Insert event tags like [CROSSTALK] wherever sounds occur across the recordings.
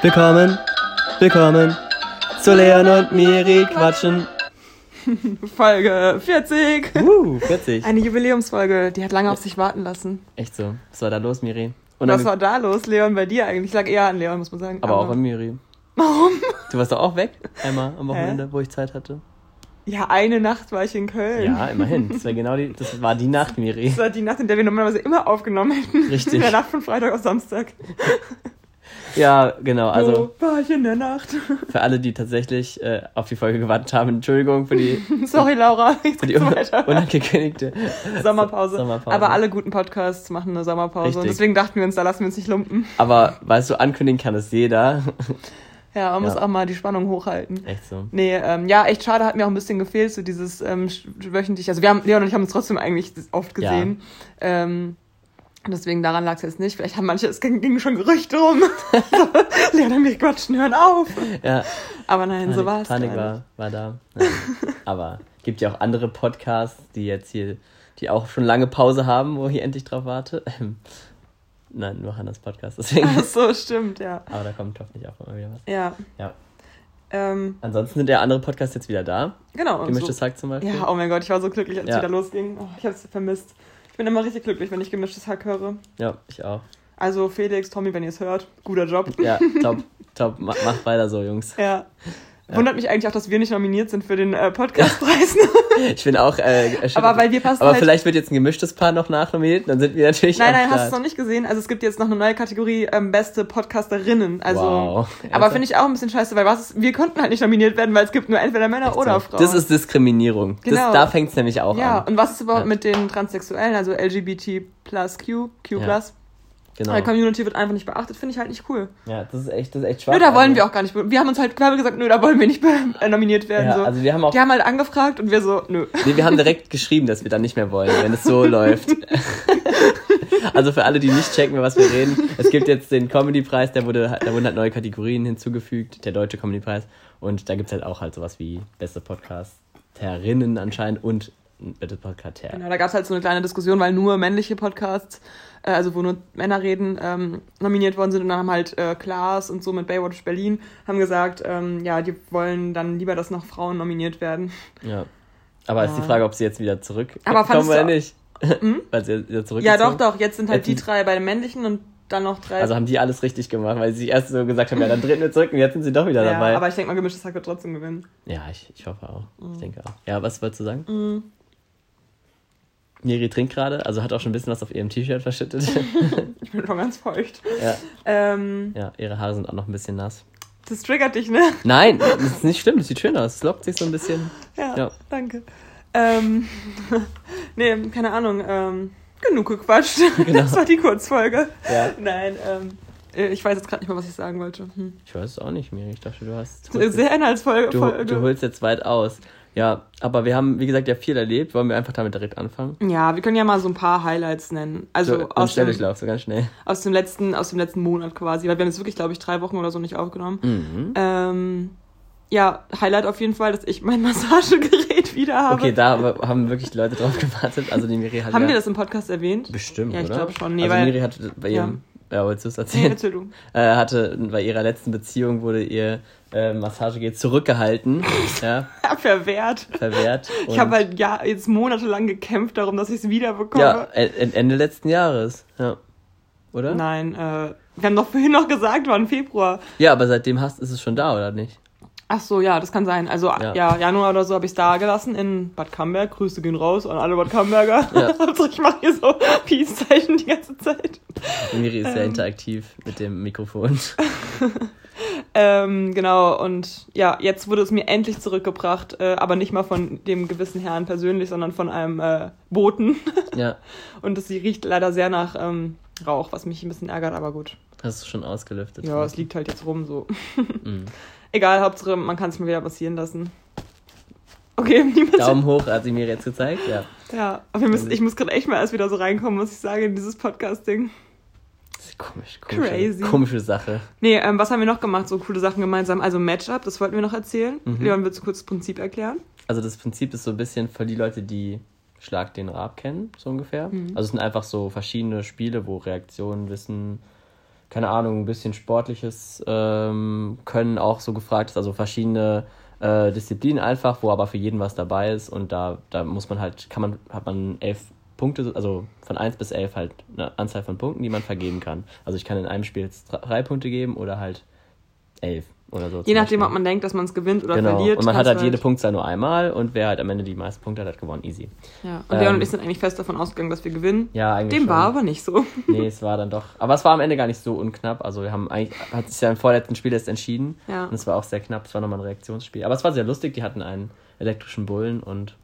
Willkommen, willkommen zu Leon und Miri quatschen. Folge 40. Uh, 40. Eine Jubiläumsfolge, die hat lange auf sich warten lassen. Echt so. Was war da los, Miri? Und Was war da los, Leon, bei dir eigentlich? Ich lag eher an Leon, muss man sagen. aber auch an Miri. Warum? Du warst doch auch weg, einmal am Wochenende, wo ich Zeit hatte. Ja, eine Nacht war ich in Köln. Ja, immerhin. Das war genau die, das war die Nacht, Miri. Das war die Nacht, in der wir normalerweise immer aufgenommen hätten. Richtig. In der Nacht von Freitag auf Samstag. Ja, genau. Also Wo war ich in der Nacht? [LAUGHS] für alle, die tatsächlich äh, auf die Folge gewartet haben, Entschuldigung für die, [LAUGHS] Sorry, Laura. Für die un unangekündigte [LAUGHS] Sommerpause. Sommerpause. Aber alle guten Podcasts machen eine Sommerpause. Richtig. Und deswegen dachten wir uns, da lassen wir uns nicht lumpen. Aber weißt du, ankündigen kann es jeder. Ja, man muss Ja. auch mal die Spannung hochhalten. Echt so. Nee, ähm, ja, echt schade, hat mir auch ein bisschen gefehlt, so dieses ähm, wöchentlich. Also wir haben, Leon und ich haben uns trotzdem eigentlich oft Ja. gesehen. Ähm, deswegen daran lag es jetzt nicht. Vielleicht haben manche, es ging, ging schon Gerüchte rum. [LAUGHS] so, Leon mir quatschen, hören auf. Ja, Aber nein, so war es. Panik war, war da. Ja. Aber gibt ja auch andere Podcasts, die jetzt hier, die auch schon lange Pause haben, wo ich endlich drauf warte. Ähm, Nein, nur Hannas Podcast, deswegen. Ach so, stimmt, ja. Aber da kommt hoffentlich auch immer wieder was. Ja. Ja. Ähm, Ansonsten sind ja andere Podcasts jetzt wieder da. genau. Gemischtes so. Hack zum Beispiel. Ja, oh mein Gott, ich war so glücklich, als es Ja. wieder losging. Oh, ich habe es vermisst. Ich bin immer richtig glücklich, wenn ich gemischtes Hack höre. Ja, ich auch. Also Felix, Tommy, wenn ihr es hört, guter Job. Ja, [LAUGHS] top, top. Mach, macht weiter so, Jungs. Ja. Wundert mich eigentlich auch, dass wir nicht nominiert sind für den äh, Podcastpreis. [LAUGHS] Ich bin auch äh, erschüttert. Aber weil wir passen Aber halt- vielleicht wird jetzt ein gemischtes Paar noch nachnominiert, dann sind wir natürlich Nein, nein, hast du es Start. noch nicht gesehen? Also es gibt jetzt noch eine neue Kategorie ähm, beste Podcasterinnen. Also, Wow. aber finde ich auch ein bisschen scheiße, weil was ist, wir konnten halt nicht nominiert werden, weil es gibt nur entweder Männer oder Frauen. Das ist Diskriminierung. Genau. Das, da fängt es nämlich auch ja. an. Und was ist überhaupt Ja. mit den Transsexuellen, also LGBT plus Q, Q Ja. plus? Genau. Die Community wird einfach nicht beachtet, finde ich halt nicht cool. Ja, das ist echt, das ist echt schwach. Nö, da wollen Also- wir auch gar nicht. Wir haben uns halt, haben gesagt, nö, da wollen wir nicht äh, nominiert werden. Ja, so. also wir haben auch, Die haben halt angefragt und wir so, nö. nee, wir haben direkt [LAUGHS] geschrieben, dass wir dann nicht mehr wollen, wenn es so [LAUGHS] läuft. [LAUGHS] Also für alle, die nicht checken, über was wir reden, es gibt jetzt den Comedy-Preis, da, wurde, da wurden halt neue Kategorien hinzugefügt, der deutsche Comedy-Preis. Und da gibt es halt auch halt sowas wie beste Podcasterinnen anscheinend und beste Podcaster. Genau, da gab es halt so eine kleine Diskussion, weil nur männliche Podcasts, äh, also wo nur Männer reden, ähm, nominiert worden sind und dann haben halt äh, Klaas und so mit Baywatch Berlin haben gesagt, ähm, ja, die wollen dann lieber, dass noch Frauen nominiert werden. Ja. Aber ist die Ja. Frage, ob sie jetzt wieder zurück Aber fandest oder nicht. [LAUGHS] Weil sie wieder zurück Ja, doch, doch, jetzt sind halt Jetzt die drei bei den männlichen und dann noch drei. Also haben die alles richtig gemacht, weil sie erst so gesagt haben, ja, dann treten wir zurück und jetzt sind sie doch wieder ja, dabei. aber ich denke mal, gemischtes Hack wird trotzdem gewinnen. Ja, ich, ich hoffe auch. Mhm. Ich denke auch. Ja, was wolltest du sagen? Miri trinkt gerade, also hat auch schon ein bisschen was auf ihrem T-Shirt verschüttet. [LAUGHS] Ich bin schon ganz feucht. ja, Ähm, ja, ihre Haare sind auch noch ein bisschen nass. das triggert dich, ne? Nein, das ist nicht schlimm, das sieht schön aus. Es lockt sich so ein bisschen. Ja, Ja. danke. Ähm, [LAUGHS] nee, keine Ahnung. Ähm, genug gequatscht. [LAUGHS] Genau. Das war die Kurzfolge. Ja. Nein, ähm, äh, ich weiß jetzt gerade nicht mehr, was ich sagen wollte. Hm. Ich weiß es auch nicht, Miri. Ich dachte, du hast. Sehr inhaltsvoll. Du, Folge. du holst jetzt weit aus. Ja, aber wir haben, wie gesagt, ja viel erlebt. Wollen wir einfach damit direkt anfangen? ja, wir können ja mal so ein paar Highlights nennen. Also so, aus, dem, so ganz schnell. aus, dem letzten, aus dem letzten Monat quasi. Weil wir haben jetzt wirklich, glaube ich, drei Wochen oder so nicht aufgenommen. Mhm. Ähm, ja, Highlight auf jeden Fall, dass ich mein [LAUGHS] Massagegerät wieder habe. Okay, da haben wirklich Leute drauf gewartet. Also die Miri hat Haben ja wir das im Podcast erwähnt? bestimmt, Ja, ich glaube schon. Nee, also weil- Miri hatte bei ihrem, ja, wolltest du es Nee, erzählen? erzähl du. äh, hatte bei ihrer letzten Beziehung wurde ihr äh, Massagegerät zurückgehalten, [LAUGHS] ja, Ja, verwehrt. verwehrt. Ich habe halt ja, jetzt monatelang gekämpft darum, dass ich es wieder bekomme. ja, e- e- Ende letzten Jahres, ja. Oder? Nein, äh, wir haben doch vorhin noch gesagt, war im Februar. Ja, aber seitdem hast ist es schon da, oder nicht? Ach so, ja, das kann sein. Also Ja. ja, Januar oder so habe ich es da gelassen in Bad Camberg. Grüße gehen raus an alle Bad Camberger. Ja. Hauptsache [LAUGHS] ich mache hier so [LAUGHS] Peace-Zeichen die ganze Zeit. Miri ist sehr Ähm. interaktiv mit dem Mikrofon. [LAUGHS] Ähm, genau, und ja, jetzt wurde es mir endlich zurückgebracht, äh, aber nicht mal von dem gewissen Herrn persönlich, sondern von einem äh, Boten. ja, Und es riecht leider sehr nach ähm, Rauch, was mich ein bisschen ärgert, aber gut. Hast du schon ausgelüftet. Ja, es liegt halt jetzt rum so. [LAUGHS] Mhm. Egal, Hauptsache, man kann es mir wieder passieren lassen. Okay, [LAUGHS] niemand. Daumen hoch, hat sie mir jetzt gezeigt, ja. Ja, aber wir müssen, ich muss gerade echt mal erst wieder so reinkommen, muss ich sagen, in dieses Podcasting. Das ist komisch, komische, Crazy. komische Sache. Nee, ähm, was haben wir noch gemacht? So coole Sachen gemeinsam. Also Matchup, das wollten wir noch erzählen. Mhm. Leon, willst du kurz das Prinzip erklären? Also das Prinzip ist so ein bisschen für die Leute, die Schlag den Rab kennen, so ungefähr. Mhm. Also es sind einfach so verschiedene Spiele, wo Reaktionen, Wissen, keine Ahnung, ein bisschen sportliches ähm, Können auch so gefragt ist, also verschiedene äh, Disziplinen einfach, wo aber für jeden was dabei ist und da, da muss man halt, kann man, hat man elf Punkte, also von 1 bis 11 halt eine Anzahl von Punkten, die man vergeben kann. Also ich kann in einem Spiel jetzt drei Punkte geben oder halt elf oder so. Je nachdem, ob man denkt, dass man es gewinnt oder genau. verliert. Und man hat halt du jede Punktzahl nur einmal und wer halt am Ende die meisten Punkte hat, hat gewonnen. Easy. Ja. Und Leon Ähm, und ich sind eigentlich fest davon ausgegangen, dass wir gewinnen. Ja, eigentlich. Dem schon. war aber nicht so. [LAUGHS] Nee, es war dann doch. Aber es war am Ende gar nicht so unknapp. Also wir haben eigentlich, hat sich ja im vorletzten Spiel erst entschieden. Ja. Und es war auch sehr knapp. Es war nochmal ein Reaktionsspiel. Aber es war sehr lustig. Die hatten einen elektrischen Bullen und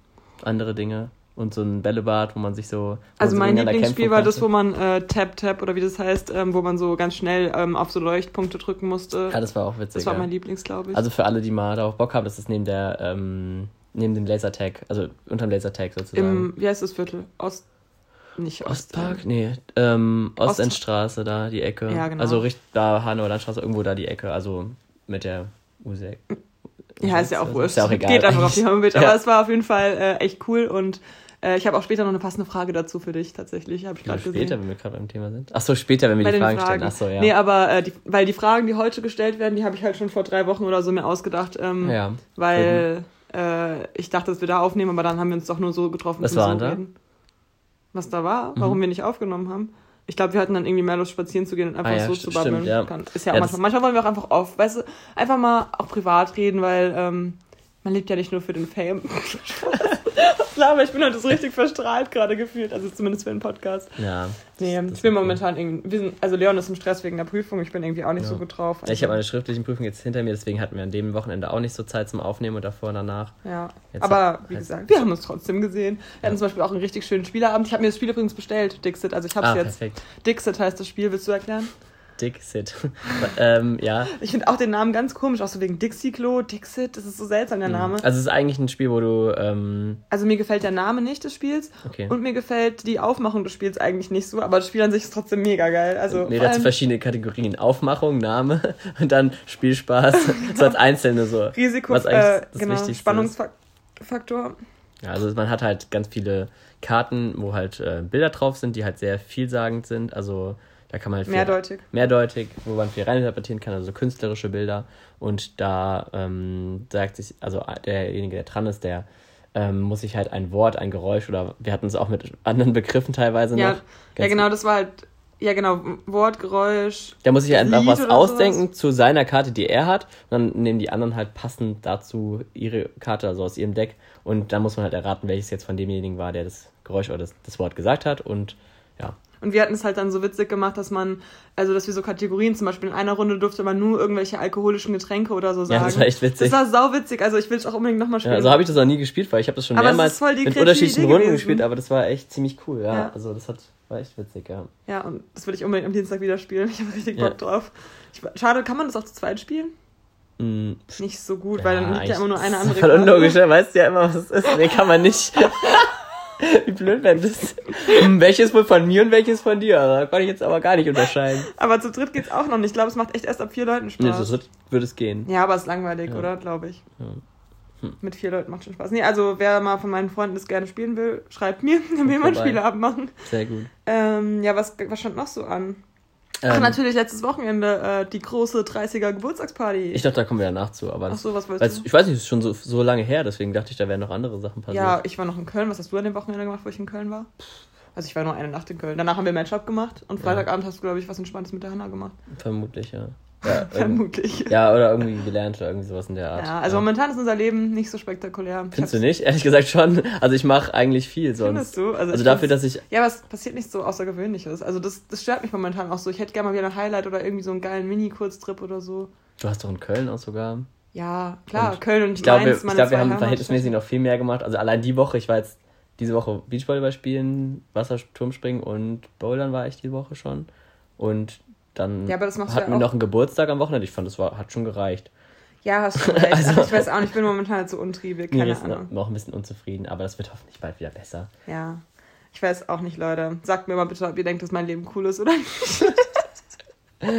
andere Dinge. Und so ein Bällebad, wo man sich so. Also so mein Lieblingsspiel war das, wo man äh, Tap Tap oder wie das heißt, ähm, wo man so ganz schnell ähm, auf so Leuchtpunkte drücken musste. Ja, das war auch witzig. das war mein Lieblings, glaube ich. Also für alle, die mal darauf Bock haben, das ist neben der, ähm, neben dem Lasertag, also unterm Lasertag sozusagen. Im, wie heißt das Viertel? Ost. Nicht Ost. Ostpark? Nee, ähm, Ost- Ostendstraße da, die Ecke. Ja, genau. Also richtig da Hanauer Landstraße, irgendwo da die Ecke, also mit der U6. Ja, ist ja auch Also wurscht. Ist ja auch egal. Geht einfach auf die Homepage. [LAUGHS] Ja. Aber es war auf jeden Fall äh, echt cool und äh, ich habe auch später noch eine passende Frage dazu für dich, tatsächlich. Habe ich gerade später, gesehen. wenn wir gerade beim Thema sind. Ach so, später, wenn wir Bei die Fragen, Fragen. stellen. Ach so, ja. Nee, aber äh, die, weil die Fragen, die heute gestellt werden, die habe ich halt schon vor drei Wochen oder so mir ausgedacht. Ähm, ja. Weil äh, ich dachte, dass wir da aufnehmen, aber dann haben wir uns doch nur so getroffen Was war da? reden. Was da war, warum Mhm. wir nicht aufgenommen haben. Ich glaube, wir hatten dann irgendwie mehr Lust, spazieren zu gehen und einfach Ah ja, so zu babbeln. stimmt, ja. Ist ja, Ja, auch das- manchmal. Manchmal wollen wir auch einfach auf, weißt du, einfach mal auch privat reden, weil ähm, man lebt ja nicht nur für den Fame. [LAUGHS] [LAUGHS] [LAUGHS] Klar, aber ich bin heute so richtig verstrahlt gerade gefühlt, also zumindest für den Podcast. Ja. Nee, ich bin momentan irgendwie, wir sind, also Leon ist im Stress wegen der Prüfung, ich bin irgendwie auch nicht Ja. so gut drauf. Ja, Ich habe meine schriftlichen Prüfungen jetzt hinter mir, deswegen hatten wir an dem Wochenende auch nicht so Zeit zum Aufnehmen und davor und danach. Ja, Jetzt aber wie gesagt, wir haben uns trotzdem gesehen. Wir hatten zum Beispiel auch einen richtig schönen Spieleabend. Ich habe mir das Spiel übrigens bestellt, Dixit. Also ich habe es Ah, jetzt. perfekt. Dixit heißt das Spiel, willst du erklären? Dixit. [LAUGHS] ähm, ja. Ich finde auch den Namen ganz komisch, auch so wegen Dixie-Klo, Dixit, das ist so seltsam, der Name. Also es ist eigentlich ein Spiel, wo du, ähm, Also mir gefällt der Name nicht des Spiels okay. und mir gefällt die Aufmachung des Spiels eigentlich nicht so, aber das Spiel an sich ist trotzdem mega geil. Also Nee, dazu verschiedene Kategorien. Aufmachung, Name [LAUGHS] und dann Spielspaß. [LAUGHS] so als einzelne so. Risiko, was äh, genau, Spannungsfaktor. Ja, also man hat halt ganz viele Karten, wo halt äh, Bilder drauf sind, die halt sehr vielsagend sind. Also da kann man halt viel, Mehrdeutig. mehrdeutig, wo man viel reininterpretieren kann, also künstlerische Bilder. Und da ähm, sagt sich, also derjenige, der dran ist, der ähm, muss sich halt ein Wort, ein Geräusch oder wir hatten es auch mit anderen Begriffen teilweise Ja, noch. ja, genau, das war halt, ja genau, Wort, Geräusch. Der muss sich einfach Lied was ausdenken zu seiner Karte, die er hat. Und dann nehmen die anderen halt passend dazu ihre Karte, also aus ihrem Deck. Und dann muss man halt erraten, welches jetzt von demjenigen war, der das Geräusch oder das, das Wort gesagt hat. Und ja, Und wir hatten es halt dann so witzig gemacht, dass man, also dass wir so Kategorien, zum Beispiel in einer Runde durfte man nur irgendwelche alkoholischen Getränke oder so sagen. ja das war echt witzig. Das war sau witzig, also ich will es auch unbedingt nochmal spielen. Ja, so habe ich das noch nie gespielt, weil ich habe das schon Aber mehrmals mit unterschiedlichen Idee Runden gewesen. gespielt, aber das war echt ziemlich cool. Ja, Ja. also das hat, war echt witzig, ja. ja, und das will ich unbedingt am Dienstag wieder spielen. [LAUGHS] Ich habe richtig Ja. Bock drauf. Ich, schade, kann man das auch zu zweit spielen? Mm, Nicht so gut, weil dann liegt ja immer nur eine andere ist Voll Karte. unlogisch, weißt du ja immer, was es ist. Nee, kann man nicht. [LAUGHS] Wie blöd wäre das? Hm, welches wohl von mir und welches von dir? Da kann ich jetzt aber gar nicht unterscheiden. Aber zu dritt geht's auch noch nicht. Ich glaube, es macht echt erst ab vier Leuten Nee, Spaß. so würde es gehen. ja, aber es ist langweilig, Ja. oder? Glaube ich. Ja. Hm. Mit vier Leuten macht schon Spaß. Nee, also wer mal von meinen Freunden das gerne spielen will, schreibt mir, [LAUGHS] dann will vorbei. Spiele abmachen. Sehr gut. Ähm, ja, was, was stand noch so an? Ach, Ähm, natürlich letztes Wochenende äh, die große 30er Geburtstagsparty. Ich dachte, da kommen wir danach zu, aber Ach so, was wolltest du? ich weiß nicht, es ist schon so, so lange her, deswegen dachte ich, da wären noch andere Sachen passiert. Ja, ich war noch in Köln. Was hast du an dem Wochenende gemacht, wo ich in Köln war? Also ich war nur eine Nacht in Köln. Danach haben wir Matchup gemacht und Freitagabend hast du, glaube ich, was Entspanntes mit der Hanna gemacht. Vermutlich, ja. Ja, [LAUGHS] Vermutlich. ja, oder irgendwie gelernt oder irgendwie sowas in der Art. Ja, also momentan ist unser Leben nicht so spektakulär. Findest du nicht? Ehrlich gesagt schon. Also ich mache eigentlich viel sonst. Findest du? Also, ich dafür, dass ich. Ja, aber es passiert nichts so Außergewöhnliches. Also das, das stört mich momentan auch so. Ich hätte gerne mal wieder ein Highlight oder irgendwie so einen geilen Mini-Kurztrip oder so. Du hast doch in Köln auch sogar. Ja, klar, Und Köln und Ich glaube, wir, ich, meine glaub, wir haben verhältnismäßig noch viel mehr gemacht. Also allein die Woche, ich war jetzt diese Woche Beachvolleyball spielen, Wasserturmspringen und Bouldern war ich die Woche schon. Und dann Ja, hatten wir noch einen Geburtstag am Wochenende. Ich fand, das war, hat schon gereicht. Ja, hast du recht. [LAUGHS] Also- ich weiß auch nicht, ich bin momentan halt so untriebig, keine ist noch, Ahnung. noch ein bisschen unzufrieden, aber das wird hoffentlich bald wieder besser. Ja. Ich weiß auch nicht, Leute. Sagt mir mal bitte, ob ihr denkt, dass mein Leben cool ist oder nicht. [LAUGHS]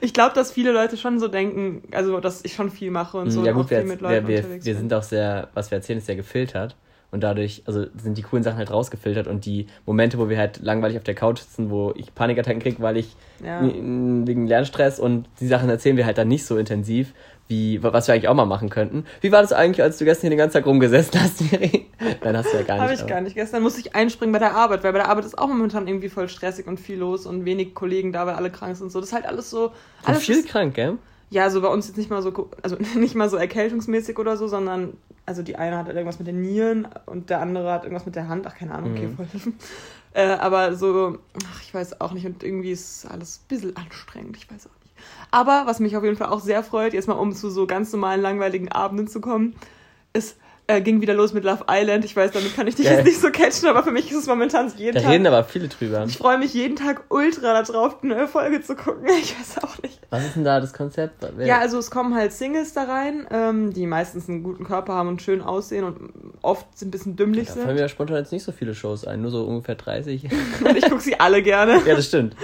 ich glaube, dass viele Leute schon so denken, also dass ich schon viel mache und so ja gut, auch wir, viel mit Leuten wir, wir, unterwegs wir sind auch sehr, was wir erzählen, ist sehr gefiltert. Und dadurch, also sind die coolen Sachen halt rausgefiltert und die Momente, wo wir halt langweilig auf der Couch sitzen, wo ich Panikattacken kriege, weil ich Ja. wegen Lernstress und die Sachen erzählen wir halt dann nicht so intensiv, wie was wir eigentlich auch mal machen könnten. Wie war das eigentlich, als du gestern hier den ganzen Tag rumgesessen hast, [LAUGHS] Miri? Nein, hast du ja gar nicht. Habe ich aber- gar nicht. Gestern musste ich einspringen bei der Arbeit, weil bei der Arbeit ist auch momentan irgendwie voll stressig und viel los und wenig Kollegen da, weil alle krank sind und so. Das ist halt alles so. Und Alles viel ist, krank, gell? ja, so bei uns jetzt nicht mal so, also [LAUGHS] nicht mal so erkältungsmäßig oder so, sondern also die eine hat irgendwas mit den Nieren und der andere hat irgendwas mit der Hand. Ach, keine Ahnung, okay, Mhm. voll. [LAUGHS] äh, aber so, ach, ich weiß auch nicht. Und irgendwie ist alles ein bisschen anstrengend. Ich weiß auch nicht. Aber was mich auf jeden Fall auch sehr freut, jetzt mal um zu so ganz normalen, langweiligen Abenden zu kommen, ist, äh, ging wieder los mit Love Island. Ich weiß, damit kann ich dich Geil. jetzt nicht so catchen, aber für mich ist es momentan jeden Da Tag. reden aber viele drüber. Ich freue mich jeden Tag ultra darauf, eine neue Folge zu gucken. [LAUGHS] Ich weiß auch nicht. Was ist denn da das Konzept? Wer- Ja, also es kommen halt Singles da rein, ähm, die meistens einen guten Körper haben und schön aussehen und oft ein bisschen dümmlich da fallen sind. mir ja spontan jetzt nicht so viele Shows ein, nur so ungefähr 30. [LAUGHS] Und ich gucke sie alle gerne. ja, das stimmt.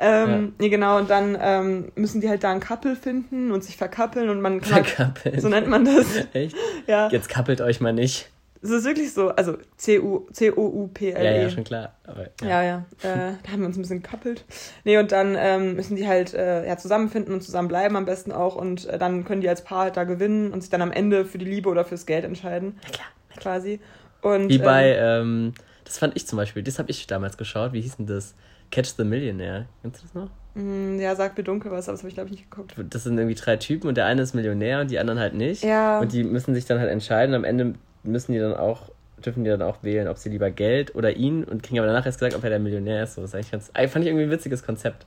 Ähm, nee, genau, und dann ähm, müssen die halt da ein Couple finden und sich verkappeln und man kann halt, Verkappelt. so nennt man das. [LAUGHS] Echt? Ja, Jetzt kappelt euch mal nicht. es ist wirklich so, also C-O-U-P-L-E. Ja, ja, schon klar. Aber, Ja, ja. Äh, da haben wir uns ein bisschen gekappelt. Nee, und dann ähm, müssen die halt äh, ja, zusammenfinden und zusammenbleiben am besten auch. Und äh, dann können die als Paar halt da gewinnen und sich dann am Ende für die Liebe oder fürs Geld entscheiden. Na klar. Quasi. Und, Wie bei, Ähm, ähm, das fand ich zum Beispiel, das habe ich damals geschaut. Wie hieß denn das? Catch the Millionaire. Kennst du das noch? mh, ja, sagt mir dunkel was, aber das habe ich glaube ich nicht geguckt. Das sind irgendwie drei Typen und der eine ist Millionär und die anderen halt nicht. Ja. Und die müssen sich dann halt entscheiden. Am Ende müssen die dann auch, dürfen die dann auch wählen, ob sie lieber Geld oder ihn und kriegen aber danach erst gesagt, ob er der Millionär ist. So, das ist eigentlich ganz, fand ich irgendwie ein witziges Konzept.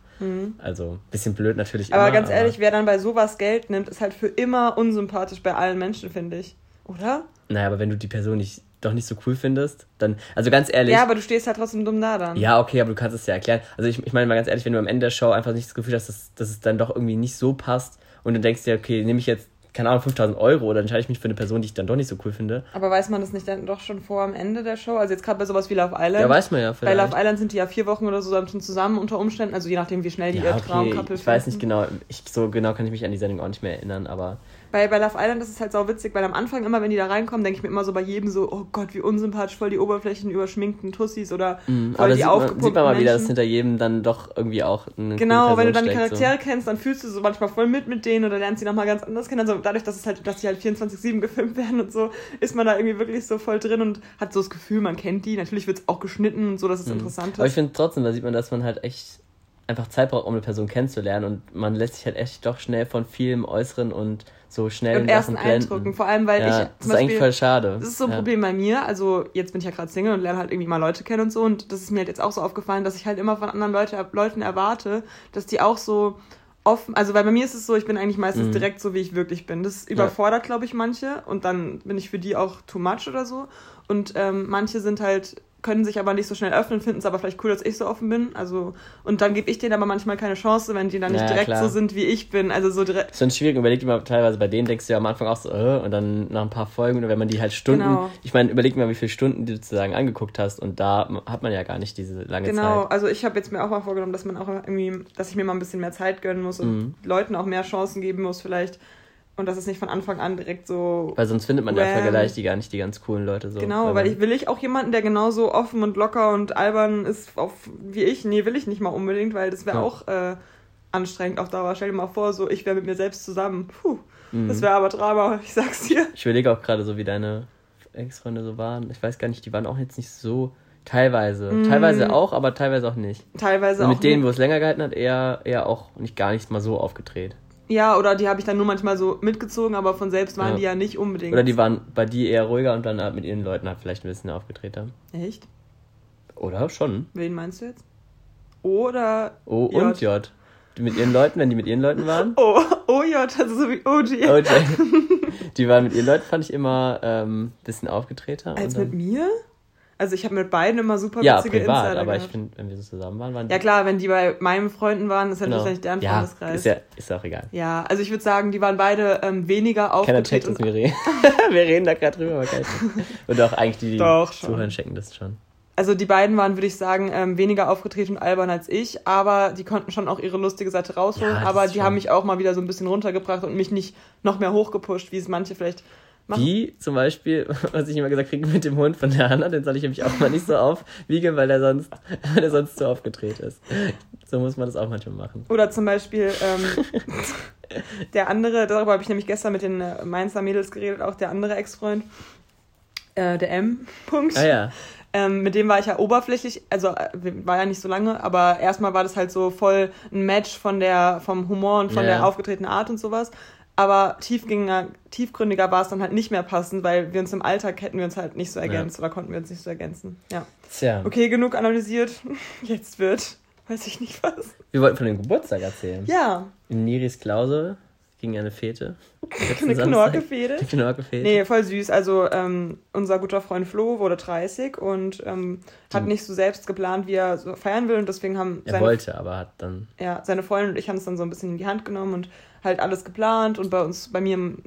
Also, bisschen blöd natürlich Mhm. Aber immer, ganz ehrlich, wer dann bei sowas Geld nimmt, ist halt für immer unsympathisch bei allen Menschen, finde ich. Oder? Naja, aber wenn du die Person nicht, doch nicht so cool findest, dann, also ganz ehrlich. Ja, aber du stehst halt trotzdem dumm da dann. Ja, okay, aber du kannst es ja erklären. Also ich, ich meine mal ganz ehrlich, wenn du am Ende der Show einfach nicht das Gefühl hast, dass, dass es dann doch irgendwie nicht so passt und du denkst dir, okay, nehme ich jetzt, keine Ahnung, 5000 Euro oder entscheide ich mich für eine Person, die ich dann doch nicht so cool finde. Aber weiß man das nicht dann doch schon vor am Ende der Show? Also jetzt gerade bei sowas wie Love Island. Ja, weiß man ja Bei vielleicht. Love Island sind die ja vier Wochen oder so dann schon zusammen unter Umständen, also je nachdem, wie schnell die ja, ihr okay, Traumcouple ich weiß nicht finden. genau, ich, so genau kann ich mich an die Sendung auch nicht mehr erinnern, aber Bei, bei Love Island ist es halt sau witzig, weil am Anfang immer, wenn die da reinkommen, denke ich mir immer so bei jedem so, oh Gott, wie unsympathisch, voll die Oberflächen überschminkten Tussis oder Mhm, voll aber die aufgepumpten sieht man mal wieder, dass hinter jedem dann doch irgendwie auch eine Genau, wenn du dann die Charaktere kennst, dann fühlst du so manchmal voll mit mit denen oder lernst sie nochmal ganz anders kennen. Also dadurch, dass es halt, dass die halt 24-7 gefilmt [LAUGHS] werden und so, ist man da irgendwie wirklich so voll drin und hat so das Gefühl, man kennt die. Natürlich wird es auch geschnitten und so, dass es so. interessant Aber ich ist. finde trotzdem, da sieht man, dass man halt echt einfach Zeit braucht, um eine Person kennenzulernen und man lässt sich halt echt doch schnell von vielem Äußeren und so schnellen Und ersten Sachen blenden. Eindrücken, vor allem, weil ja, ich das ist eigentlich Beispiel, voll schade. Das ist so ein ja. Problem bei mir. Also jetzt bin ich ja gerade Single und lerne halt irgendwie mal Leute kennen und so. Und das ist mir halt jetzt auch so aufgefallen, dass ich halt immer von anderen Leute, Leuten erwarte, dass die auch so offen. Also weil bei mir ist es so, ich bin eigentlich meistens Mhm. direkt so, wie ich wirklich bin. Das überfordert, glaube ich, manche. Und dann bin ich für die auch too much oder so. Und ähm, manche sind halt können sich aber nicht so schnell öffnen, finden es aber vielleicht cool, dass ich so offen bin. Also, und dann gebe ich denen aber manchmal keine Chance, wenn die dann nicht Ja, direkt klar. so sind, wie ich bin. Also so direkt. Das ist schon schwierig, überleg dir mal teilweise bei denen denkst du ja am Anfang auch so, äh, und dann nach ein paar Folgen wenn man die halt Stunden, Genau. ich meine, überleg mal, wie viele Stunden du sozusagen angeguckt hast und da hat man ja gar nicht diese lange Genau, Zeit. also ich habe jetzt mir auch mal vorgenommen, dass man auch irgendwie, dass ich mir mal ein bisschen mehr Zeit gönnen muss und Mhm. Leuten auch mehr Chancen geben muss vielleicht. Und dass es nicht von Anfang an direkt so. Weil sonst findet man ja vielleicht die gar nicht die ganz coolen Leute so. genau, weil ich will ich auch jemanden, der genauso offen und locker und albern ist auf, wie ich. Nee, will ich nicht mal unbedingt, weil das wäre Ja. auch äh, anstrengend auf Dauer. Stell dir mal vor, so ich wäre mit mir selbst zusammen. Puh, Mhm. das wäre aber Drama, [LAUGHS] ich sag's dir. Ich überlege auch gerade so, wie deine Ex-Freunde so waren. Ich weiß gar nicht, die waren auch jetzt nicht so. Teilweise. Mhm. Teilweise auch, aber teilweise auch nicht. Teilweise Und auch. mit denen, wo es länger gehalten hat, eher, eher auch nicht gar nicht mal so aufgedreht. Ja, oder die habe ich dann nur manchmal so mitgezogen, aber von selbst waren Ja. die ja nicht unbedingt. Oder die waren bei dir eher ruhiger und dann halt mit ihren Leuten halt vielleicht ein bisschen aufgedreht haben. Echt? Oder schon. Wen meinst du jetzt? Oder O J. und J. Die mit ihren Leuten, wenn die mit ihren Leuten waren. [LAUGHS] Oh, OJ, also so wie OG. OJ. [LAUGHS] Die waren mit ihren Leuten, fand ich immer ähm, ein bisschen aufgetreter. Als mit mir? Also ich habe mit beiden immer super ja, witzige privat, Insider aber ich gehabt. finde, wenn wir so zusammen waren, waren die. Ja klar, wenn die bei meinen Freunden waren, ist ja genau. natürlich nicht deren ja, Freundeskreis. ist ja ist auch egal. Ja, also ich würde sagen, die waren beide ähm, weniger Keiner checkt, dass wir reden. [LAUGHS] wir reden da gerade drüber, aber keiner. Und auch eigentlich die, die Doch, zuhören, checken das schon. Also die beiden waren, würde ich sagen, ähm, weniger aufgetreten und albern als ich, aber die konnten schon auch ihre lustige Seite rausholen. Ja, aber die schon- haben mich auch mal wieder so ein bisschen runtergebracht und mich nicht noch mehr hochgepusht, wie es manche vielleicht. Wie zum Beispiel, [LAUGHS] was ich immer gesagt kriege mit dem Hund von der Hanna, den soll ich nämlich auch mal nicht so aufwiegen, weil der sonst, weil [LAUGHS] der sonst zu aufgedreht ist. So muss man das auch manchmal machen. Oder zum Beispiel ähm, [LAUGHS] der andere, darüber habe ich nämlich gestern mit den äh, Mainzer Mädels geredet, auch der andere Ex-Freund, äh, der M. Punkt. Ah ja. Ähm, mit dem war ich ja oberflächlich, also äh, war ja nicht so lange, aber erstmal war das halt so voll ein Match von der, vom Humor und von Ja. der aufgetretenen Art und sowas. Aber tiefgründiger war es dann halt nicht mehr passend, weil wir uns im Alltag hätten wir uns halt nicht so ergänzt oder konnten wir uns nicht so ergänzen. Ja. Tja. Okay, genug analysiert. [LAUGHS] Jetzt wird, weiß ich nicht was. Wir wollten von dem Geburtstag erzählen. Ja, In Niris Klausel ging eine Fete. Eine Samstag. Knorke-Fehde. Eine Knorke-Fete. Nee, voll süß. Also ähm, unser guter Freund Flo wurde 30 und ähm, hat nicht so selbst geplant, wie er so feiern will und deswegen haben Er seine, wollte, aber hat dann. ja, seine Freundin und ich haben es dann so ein bisschen in die Hand genommen und halt alles geplant und bei uns, bei mir im,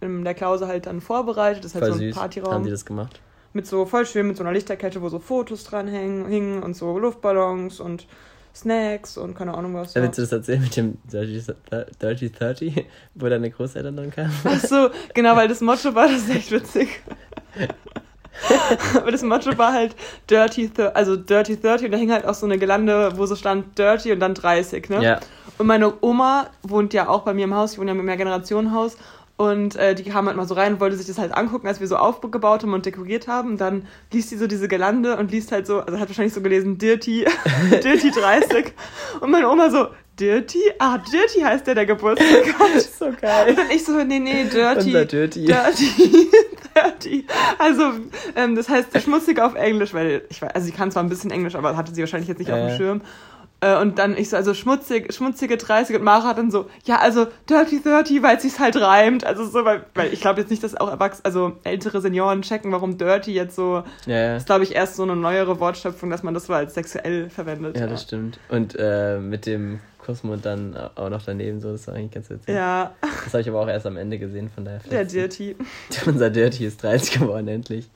in der Klause halt dann vorbereitet. Das ist halt Voll so ein süß. Partyraum Haben die das gemacht? mit so voll schön mit so einer Lichterkette, wo so Fotos dran hängen, hingen und so Luftballons und Snacks und keine Ahnung was. Ja. Ja. Willst du das erzählen mit dem Dirty, Dirty 30, wo deine Großeltern dann kamen? Ach so, genau, weil das Motto war, das ist echt witzig. [LAUGHS] [LAUGHS] Aber das Motto war halt Dirty, also Dirty 30 und da hing halt auch so eine Gelande, wo so stand Dirty und dann 30, ne? Ja. Und meine Oma wohnt ja auch bei mir im Haus, ich wohne ja im Mehrgenerationenhaus und äh, die kam halt mal so rein und wollte sich das halt angucken, als wir so aufgebaut haben und dekoriert haben. Und dann liest die so diese Gelande und liest halt so, also hat wahrscheinlich so gelesen, Dirty, [LAUGHS] Dirty 30. Und meine Oma so, Dirty? Ah, Dirty heißt der, der Geburtstag hat. [LAUGHS] So geil. Und dann ich so, nee, nee, Dirty. Unser Dirty. Dirty. [LAUGHS] Dirty. Also, ähm, das heißt schmutzig auf Englisch, weil ich weiß, also sie kann zwar ein bisschen Englisch, aber hatte sie wahrscheinlich jetzt nicht auf Äh. dem Schirm. Äh, Und dann ich so, also schmutzig, schmutzige 30 und Mara dann so, ja, also Dirty 30, weil es sich halt reimt. Also so, weil, weil ich glaube jetzt nicht, dass auch Erwachsene, also ältere Senioren checken, warum Dirty jetzt so, Ja, ja. ist glaube ich erst so eine neuere Wortschöpfung, dass man das so als sexuell verwendet. Ja, das stimmt. Und äh, mit dem Kussmund dann auch noch daneben, so, das war eigentlich ganz witzig. Ja, Das habe ich aber auch erst am Ende gesehen, von daher der. Dirty. [LAUGHS] Unser Dirty ist 30 geworden, endlich.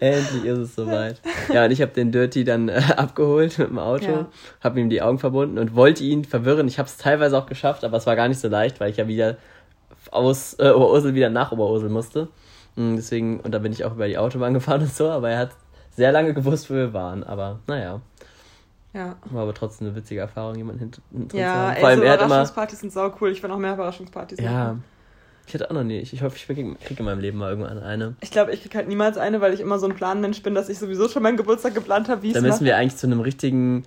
endlich ist es soweit. Ja, und ich habe den Dirty dann äh, abgeholt mit dem Auto, Ja. habe ihm die Augen verbunden und wollte ihn verwirren. Ich habe es teilweise auch geschafft, aber es war gar nicht so leicht, weil ich ja wieder aus äh, Oberursel wieder nach Oberursel musste. Und deswegen, und da bin ich auch über die Autobahn [LAUGHS] gefahren und so, aber er hat sehr lange gewusst, wo wir waren. Aber naja, Ja. war aber trotzdem eine witzige Erfahrung, jemanden hinter hinter uns zu Ja, haben. ey, Vor allem so er. Überraschungspartys sind sau cool. Ich will noch mehr Überraschungspartys Ja, machen. ich hatte auch noch nie. Ich, ich hoffe, ich kriege krieg in meinem Leben mal irgendwann eine. Ich glaube, ich krieg halt niemals eine, weil ich immer so ein Planmensch bin, dass ich sowieso schon meinen Geburtstag geplant habe, Da müssen wir eigentlich zu einem richtigen,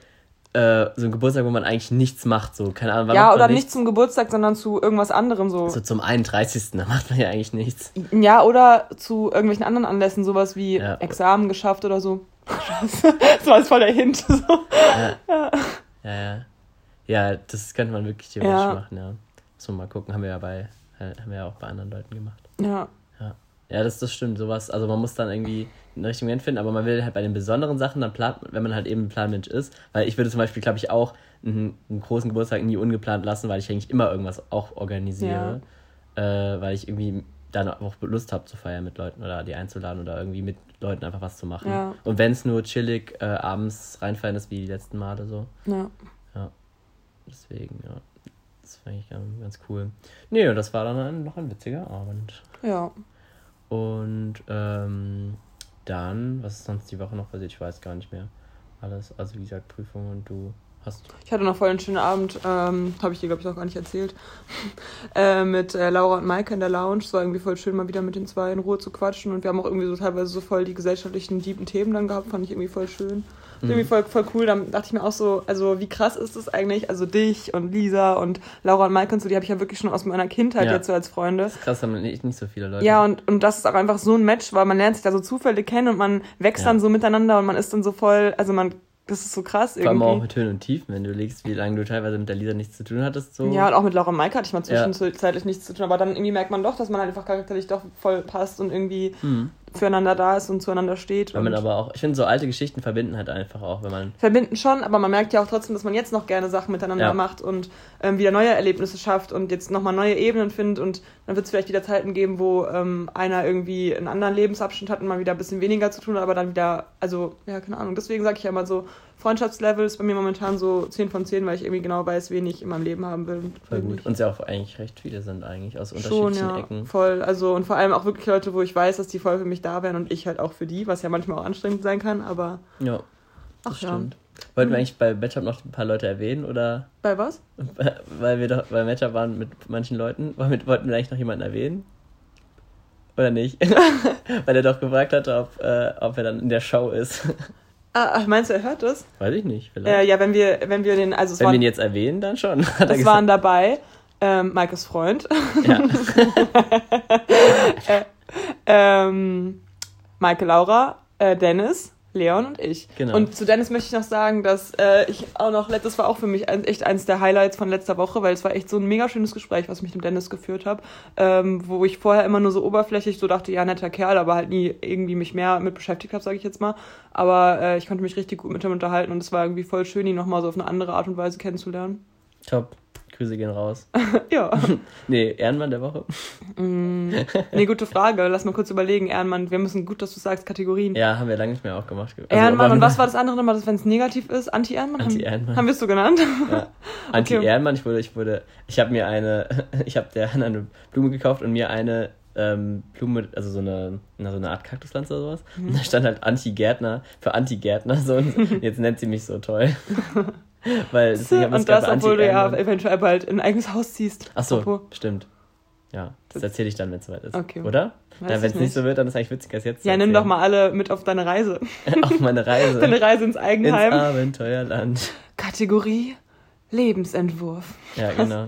äh, so einem Geburtstag, wo man eigentlich nichts macht, so, keine Ahnung, Ja, oder nicht zum Geburtstag, sondern zu irgendwas anderem so. So zum 31. Da macht man ja eigentlich nichts. Ja, oder zu irgendwelchen anderen Anlässen, sowas wie Ja. Examen geschafft oder so. [LAUGHS] das war jetzt voll der Hint. [LAUGHS] So. Ja, ja. Ja, das könnte man wirklich theoretisch Ja. machen, ja. Muss man mal gucken, haben wir ja bei, äh, haben wir ja auch bei anderen Leuten gemacht. Ja. Ja, das, das stimmt, sowas, also man muss dann irgendwie einen richtigen Moment finden, aber man will halt bei den besonderen Sachen dann plant, wenn man halt eben ein Planmensch ist, weil ich würde zum Beispiel, glaube ich, auch einen, einen großen Geburtstag nie ungeplant lassen, weil ich eigentlich immer irgendwas auch organisiere, äh, weil ich irgendwie dann auch Lust habe zu feiern mit Leuten oder die einzuladen oder irgendwie mit Leuten einfach was zu machen. Ja. Und wenn es nur chillig äh, abends reinfallen ist, wie die letzten Male so. ja. Deswegen, ja. Das fand ich ganz, ganz cool. Nee, und das war dann ein, noch ein witziger Abend. Ja. Und ähm, dann, was ist sonst die Woche noch passiert? Ich weiß gar nicht mehr. Alles, also wie gesagt, Prüfungen und du hast. Ich hatte noch voll einen schönen Abend, ähm, habe ich dir, glaube ich, noch gar nicht erzählt, [LAUGHS] äh, mit äh, Laura und Maike in der Lounge. Es war irgendwie voll schön, mal wieder mit den zwei in Ruhe zu quatschen. Und wir haben auch irgendwie so teilweise so voll die gesellschaftlichen, tiefen Themen dann gehabt. Fand ich irgendwie voll schön. Mhm. Irgendwie voll, voll cool. Dann dachte ich mir auch so, also wie krass ist es eigentlich? Also dich und Lisa und Laura und Maike und so, die habe ich ja wirklich schon aus meiner Kindheit Ja. jetzt so als Freunde. Krass, haben nicht, nicht so viele Leute. Ja, und, und das ist auch einfach so ein Match, weil man lernt sich da so Zufälle kennen und man wächst Ja. dann so miteinander und man ist dann so voll, also man, das ist so krass Vor allem irgendwie. auch mit Höhen und Tiefen, wenn du legst, wie lange du teilweise mit der Lisa nichts zu tun hattest. So. Ja, und auch mit Laura und Maike hatte ich mal Ja. zwischenzeitlich nichts zu tun, aber dann irgendwie merkt man doch, dass man halt einfach charakterlich doch voll passt und irgendwie Hm. Füreinander da ist und zueinander steht. Und man aber auch, ich finde, so alte Geschichten verbinden halt einfach auch, wenn man. verbinden schon, aber man merkt ja auch trotzdem, dass man jetzt noch gerne Sachen miteinander Ja. macht und ähm, wieder neue Erlebnisse schafft und jetzt nochmal neue Ebenen findet und dann wird es vielleicht wieder Zeiten geben, wo ähm, einer irgendwie einen anderen Lebensabschnitt hat und man wieder ein bisschen weniger zu tun hat, aber dann wieder, also, ja, keine Ahnung. Deswegen sage ich ja immer so, Freundschaftslevel ist bei mir momentan so 10 von 10, weil ich irgendwie genau weiß, wen ich in meinem Leben haben will. Voll gut. nicht. Und ja auch eigentlich recht viele sind eigentlich aus Schon, unterschiedlichen ja, Ecken. voll. Also und vor allem auch wirklich Leute, wo ich weiß, dass die voll für mich da wären und ich halt auch für die, was ja manchmal auch anstrengend sein kann, aber Ja, ach das ja. stimmt. Wollten wir eigentlich bei Matchup noch ein paar Leute erwähnen oder Bei was? [LAUGHS] weil wir doch bei Matchup waren mit manchen Leuten, wollten wollten wir eigentlich noch jemanden erwähnen? Oder nicht? [LAUGHS] weil er doch gefragt hatte, ob, äh, ob er dann in der Show ist. Ah, ach, meinst du, er hört das? Weiß ich nicht, vielleicht. Äh, ja, wenn wir, wenn wir den, also Wenn wir waren, ihn jetzt erwähnen, dann schon. [LAUGHS] Es waren dabei ähm, Maikes Freund, Ja. [LAUGHS] ähm, Maike Laura, äh, Dennis, Leon und ich. Genau. Und zu Dennis möchte ich noch sagen, dass äh, ich auch noch, das war auch für mich ein, echt eins der Highlights von letzter Woche, weil es war echt so ein mega schönes Gespräch, was ich mit dem Dennis geführt habe, ähm, wo ich vorher immer nur so oberflächlich so dachte, ja, netter Kerl, aber halt nie irgendwie mich mehr mit beschäftigt habe, sage ich jetzt mal. Aber äh, ich konnte mich richtig gut mit ihm unterhalten und es war irgendwie voll schön, ihn nochmal so auf eine andere Art und Weise kennenzulernen. Top. Grüße gehen raus. [LAUGHS] ja. [LAUGHS] Nee, Ehrenmann der Woche. Mm, [LAUGHS] nee, gute Frage. Lass mal kurz überlegen. Ehrenmann, wir müssen gut, dass du sagst, Kategorien. Ja, haben wir lange nicht mehr auch gemacht. Also, Ehrenmann und was war das andere nochmal, wenn es negativ ist? Anti-Ehrenmann? Anti-Ehrenmann. Haben wir es so genannt? Ja. Anti-Ehrenmann, ich wurde, ich wurde, ich habe mir eine, ich habe der Hannah eine Blume gekauft und mir eine ähm, Blume, also so eine, na, so eine Art Kaktuspflanze oder sowas. Mhm. Und da stand halt Anti-Gärtner für Anti-Gärtner. So, und jetzt nennt sie mich so toll. [LAUGHS] Weil ich und das, obwohl du ja eventuell bald ein eigenes Haus ziehst. Ach so, Apropos. stimmt. Ja, das erzähle ich dann, wenn es soweit ist. Okay. Oder? Wenn es nicht nicht. so wird, dann ist eigentlich witziger als jetzt. Ja, nimm erzählen. doch mal alle mit auf deine Reise. [LAUGHS] Auf meine Reise. [LAUGHS] Deine Reise ins ins Eigenheim. Abenteuerland. Kategorie Lebensentwurf. Ja, genau.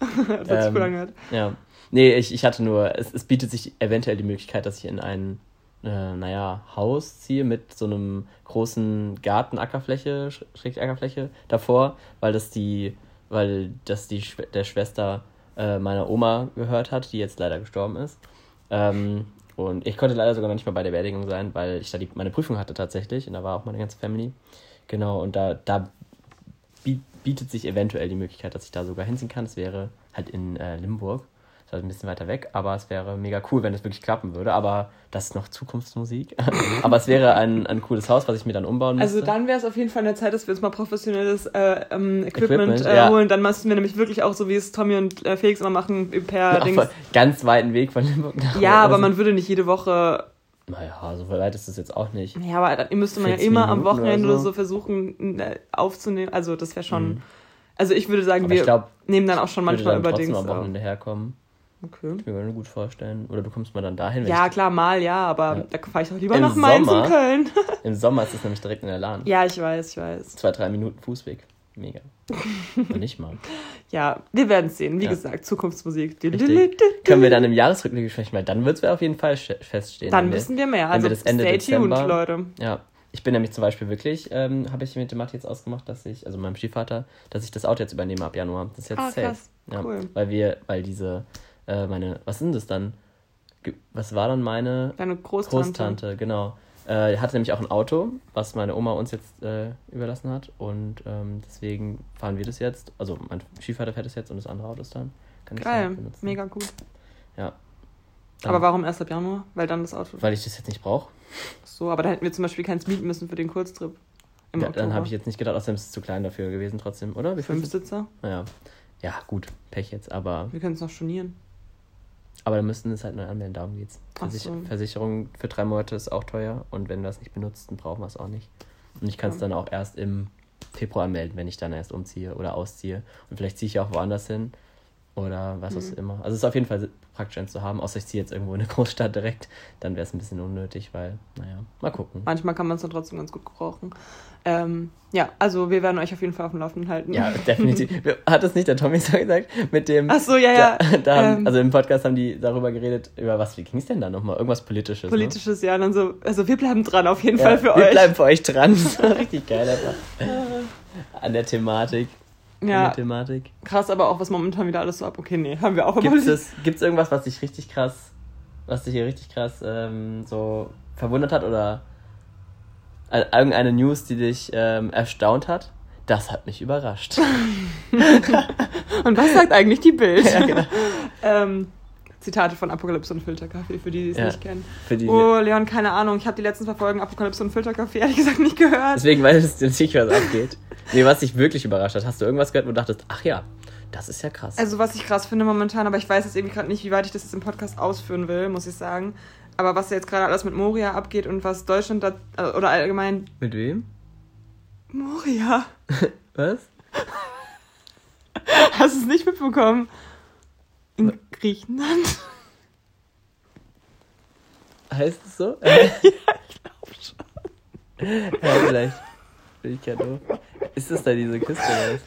das hat sich Ähm, angehört. Ja. Nee, ich, ich hatte nur, es, es bietet sich eventuell die Möglichkeit, dass ich in ein, äh, naja, Haus ziehe mit so einem großen Garten, Ackerfläche, schräg Ackerfläche davor, weil das die, weil das die der Schwester äh, meiner Oma gehört hat, die jetzt leider gestorben ist. Ähm, und ich konnte leider sogar noch nicht mal bei der Beerdigung sein, weil ich da die, meine Prüfung hatte tatsächlich und da war auch meine ganze Family. Genau, und da, da bie- bietet sich eventuell die Möglichkeit, dass ich da sogar hinziehen kann. Es wäre halt in äh, Limburg. Halt ein bisschen weiter weg, aber es wäre mega cool, wenn es wirklich klappen würde. Aber das ist noch Zukunftsmusik. [LAUGHS] aber es wäre ein, ein cooles Haus, was ich mir dann umbauen müsste. Also dann wäre es auf jeden Fall der Zeit, dass wir uns mal professionelles äh, ähm, Equipment, Equipment, äh, ja. holen. Dann müssen wir nämlich wirklich auch so, wie es Tommy und äh, Felix immer machen, per Dings. ganz weiten Weg von Limburg nach Ja, aber also, man würde nicht jede Woche. Naja, so weit ist es jetzt auch nicht. Ja, aber dann müsste man ja 40 immer am Minuten oder Wochenende oder so. so, versuchen äh, aufzunehmen. Also das wäre schon. Mhm. Also ich würde sagen, Aber wir ich glaube, nehmen dann auch schon manchmal über Dings. am Wochenende herkommen. Okay. Ich mir gut vorstellen. Oder du kommst mal dann dahin. Ja, klar, mal, ja, aber Ja. da fahre ich doch lieber Im nach Mainz Sommer? und Köln. [LAUGHS] Im Sommer ist es nämlich direkt in der Lahn. ja, ich weiß, ich weiß. Zwei, drei Minuten Fußweg. Mega. [LAUGHS] Und nicht mal. Ja, wir werden es sehen. Wie Ja. gesagt, Zukunftsmusik. Können wir dann im Jahresrückblick sprechen, weil dann wird es auf jeden Fall feststehen. Dann wissen wir mehr. Also wir das Ende stay Dezember- tuned, Leute. Ja, ich bin nämlich zum Beispiel wirklich, ähm, habe ich mit dem jetzt ausgemacht, dass ich, also meinem Stiefvater, dass ich das Auto jetzt übernehme ab Januar. Das ist jetzt Ah, safe. krass. Ja, Cool. Weil wir, weil diese, äh, meine, was sind das dann? Was war dann meine Deine Großtante. Großtante, genau. Äh, hatte nämlich auch ein Auto, was meine Oma uns jetzt äh, überlassen hat. Und ähm, deswegen fahren wir das jetzt. Also mein Stiefvater fährt es jetzt und das andere Auto ist dann. Kann ich Geil, dann benutzen. mega gut. Ja. Aber warum erst ab Januar? Weil dann das Auto. Weil ich das jetzt nicht brauche. So, aber da hätten wir zum Beispiel keins mieten müssen für den Kurztrip. Im Ja, Oktober. dann habe ich jetzt nicht gedacht, außerdem ist es zu klein dafür gewesen trotzdem, oder? Wie Fünf ist es? Sitzer. Naja. Ja, gut, Pech jetzt, aber, Wir können es noch stornieren. Aber dann müssten es halt neu anmelden, darum geht's. Versich so. Versicherung für drei Monate ist auch teuer und wenn du das nicht benutzt, dann brauchen wir es auch nicht. Und ich kann es Ja. dann auch erst im Februar anmelden, wenn ich dann erst umziehe oder ausziehe. Und vielleicht ziehe ich auch woanders hin oder was auch Mhm. immer. Also es ist auf jeden Fall praktisch eins zu haben, außer ich ziehe jetzt irgendwo in eine [LAUGHS] Großstadt direkt, dann wäre es ein bisschen unnötig, weil, naja, mal gucken. Manchmal kann man es dann trotzdem ganz gut gebrauchen. Ähm, ja, also wir werden euch auf jeden Fall auf dem Laufenden halten. Ja, definitiv. [LAUGHS] Hat es nicht der Tommy so gesagt? Mit dem. Ach so, ja, ja. Da, da haben, Ähm. also im Podcast haben die darüber geredet, über was, wie ging es denn da nochmal? Irgendwas Politisches. Politisches Jahr, dann so, also wir bleiben dran auf jeden ne? Fall Ja, für wir euch. bleiben für euch dran. Das [LAUGHS] richtig geil einfach. An der Thematik. Ja, der Thematik. krass, aber auch was momentan wieder alles so ab. Okay, nee, haben wir auch Gibt es gibt's irgendwas, was dich richtig krass, was dich hier richtig krass ähm, so verwundert hat oder irgendeine News, die dich ähm, erstaunt hat? Das hat mich überrascht. [LAUGHS] [LAUGHS] Und was sagt eigentlich die Bild? [LAUGHS] ja, genau. ähm, Zitate von Apokalypse und Filterkaffee, für die, die es Ja, nicht kennen. Für die, Oh, Leon, keine Ahnung. Ich habe die letzten zwei Folgen Apokalypse und Filterkaffee ehrlich gesagt nicht gehört. Deswegen weiß ich nicht, was abgeht. Nee, was dich wirklich überrascht hat. Hast du irgendwas gehört, wo du dachtest, ach ja, das ist ja krass. Also, was ich krass finde momentan, aber ich weiß jetzt irgendwie gerade nicht, wie weit ich das jetzt im Podcast ausführen will, muss ich sagen. Aber was jetzt gerade alles mit Moria abgeht und was Deutschland da, äh, oder allgemein. Mit wem? Moria. [LAUGHS] Was? [LAUGHS] Hast du es nicht mitbekommen? In Griechenland. Heißt es so? [LAUGHS] ja, ich glaube schon. ja, vielleicht. Bin ich ja doof. Ist das da diese Küste oder?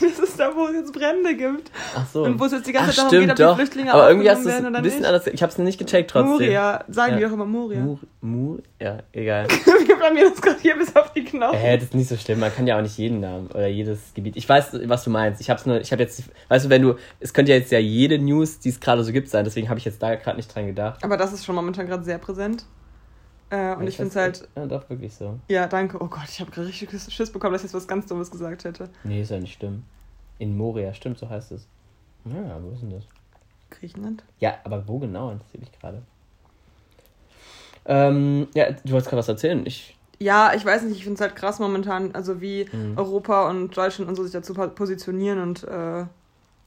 Das ist da, wo es jetzt Brände gibt. Ach so. Und wo es jetzt die ganze Ach, Zeit darum stimmt, geht, ob die. Flüchtlinge Aber irgendwie hast du es ein bisschen nicht. anders. Ich hab's nicht gecheckt trotzdem. Moria. Sagen die Ja. doch immer Moria. Mur, Mur, ja, egal. Wir blamieren uns gerade hier bis auf die Knochen. Äh, das ist nicht so schlimm. Man kann ja auch nicht jeden Namen oder jedes Gebiet. Ich weiß, was du meinst. Ich hab's nur, ich habe jetzt, weißt du, wenn du, es könnte ja jetzt ja jede News, die es gerade so gibt, sein. Deswegen habe ich jetzt da gerade nicht dran gedacht. Aber das ist schon momentan gerade sehr präsent. Äh, und ich finde es halt, Ja, doch, wirklich so. ja, danke. Oh Gott, ich habe gerade richtig Schiss- bekommen, dass ich jetzt was ganz Dummes gesagt hätte. Nee, ist ja nicht schlimm. In Moria, stimmt, so heißt es. Ja, wo ist denn das? Griechenland? Ja, aber wo genau, interessiert mich gerade. Ähm, ja, du wolltest gerade was erzählen. Ich, Ja, ich weiß nicht, ich finde es halt krass momentan, also wie Mhm. Europa und Deutschland und so sich dazu po- positionieren und äh,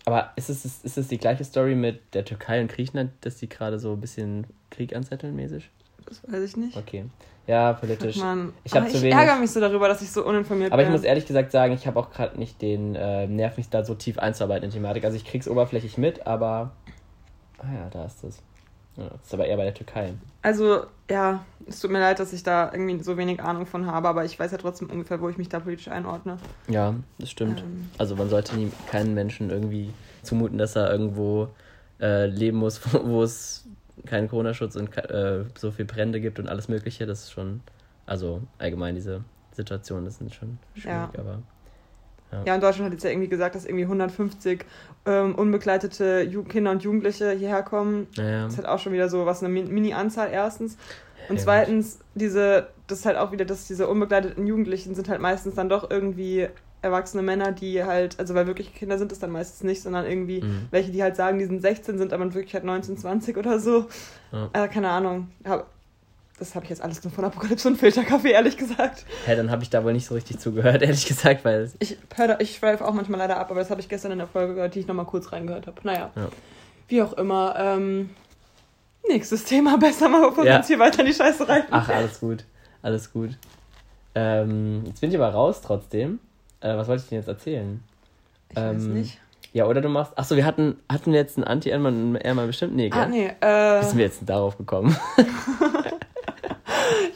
aber ist es, ist es die gleiche Story mit der Türkei und Griechenland, dass die gerade so ein bisschen Krieg anzetteln mäßig? Das weiß ich nicht. Okay. Ja, politisch. Mann. Ich hab Aber zu ich wenig- ärgere mich so darüber, dass ich so uninformiert Aber ich bin. muss ehrlich gesagt sagen, ich habe auch gerade nicht den äh, Nerv, mich da so tief einzuarbeiten in die Thematik. Also ich krieg's oberflächlich mit, aber. Ah ja, da ist es. Ja, das ist aber eher bei der Türkei. Also, ja, es tut mir leid, dass ich da irgendwie so wenig Ahnung von habe, aber ich weiß ja trotzdem ungefähr, wo ich mich da politisch einordne. Ja, das stimmt. Ähm. Also man sollte nie, keinen Menschen irgendwie zumuten, dass er irgendwo äh, leben muss, [LAUGHS] wo es keinen Corona-Schutz und äh, so viel Brände gibt und alles Mögliche. Das ist schon, also allgemein diese Situationen, das sind schon schwierig, Ja. aber. Ja, und Deutschland hat jetzt ja irgendwie gesagt, dass irgendwie 150 ähm, unbegleitete Ju Kinder und Jugendliche hierher kommen. Naja. Das ist halt auch schon wieder so was eine Min- Mini-Anzahl erstens. Und Ja, zweitens, diese, das ist halt auch wieder, dass diese unbegleiteten Jugendlichen sind halt meistens dann doch irgendwie erwachsene Männer, die halt, also weil wirklich Kinder sind es dann meistens nicht, sondern irgendwie Mhm. welche, die halt sagen, die sind 16, sind aber in Wirklichkeit 19, 20 oder so. Ja. Äh, keine Ahnung. Hab, das habe ich jetzt alles nur von Apokalypse und Filterkaffee, ehrlich gesagt. Hä, dann habe ich da wohl nicht so richtig zugehört, [LAUGHS] ehrlich gesagt, weil. Ich, da- ich schweife auch manchmal leider ab, aber das habe ich gestern in der Folge gehört, die ich nochmal kurz reingehört habe. Naja, Ja. wie auch immer. Ähm, nächstes Thema, [LAUGHS] besser mal, bevor wir Ja. uns hier weiter in die Scheiße reiten. Ach, alles gut. Alles gut. Ähm, jetzt bin ich aber raus trotzdem. Äh, was wollte ich denn jetzt erzählen? ich weiß ähm, nicht. Ja, oder du machst. Achso, wir hatten, hatten wir jetzt einen Anti-Erdmann und einen Erdmann bestimmt? Nee, gell? Ah, nee, Wie sind äh, wir jetzt darauf gekommen? [LAUGHS]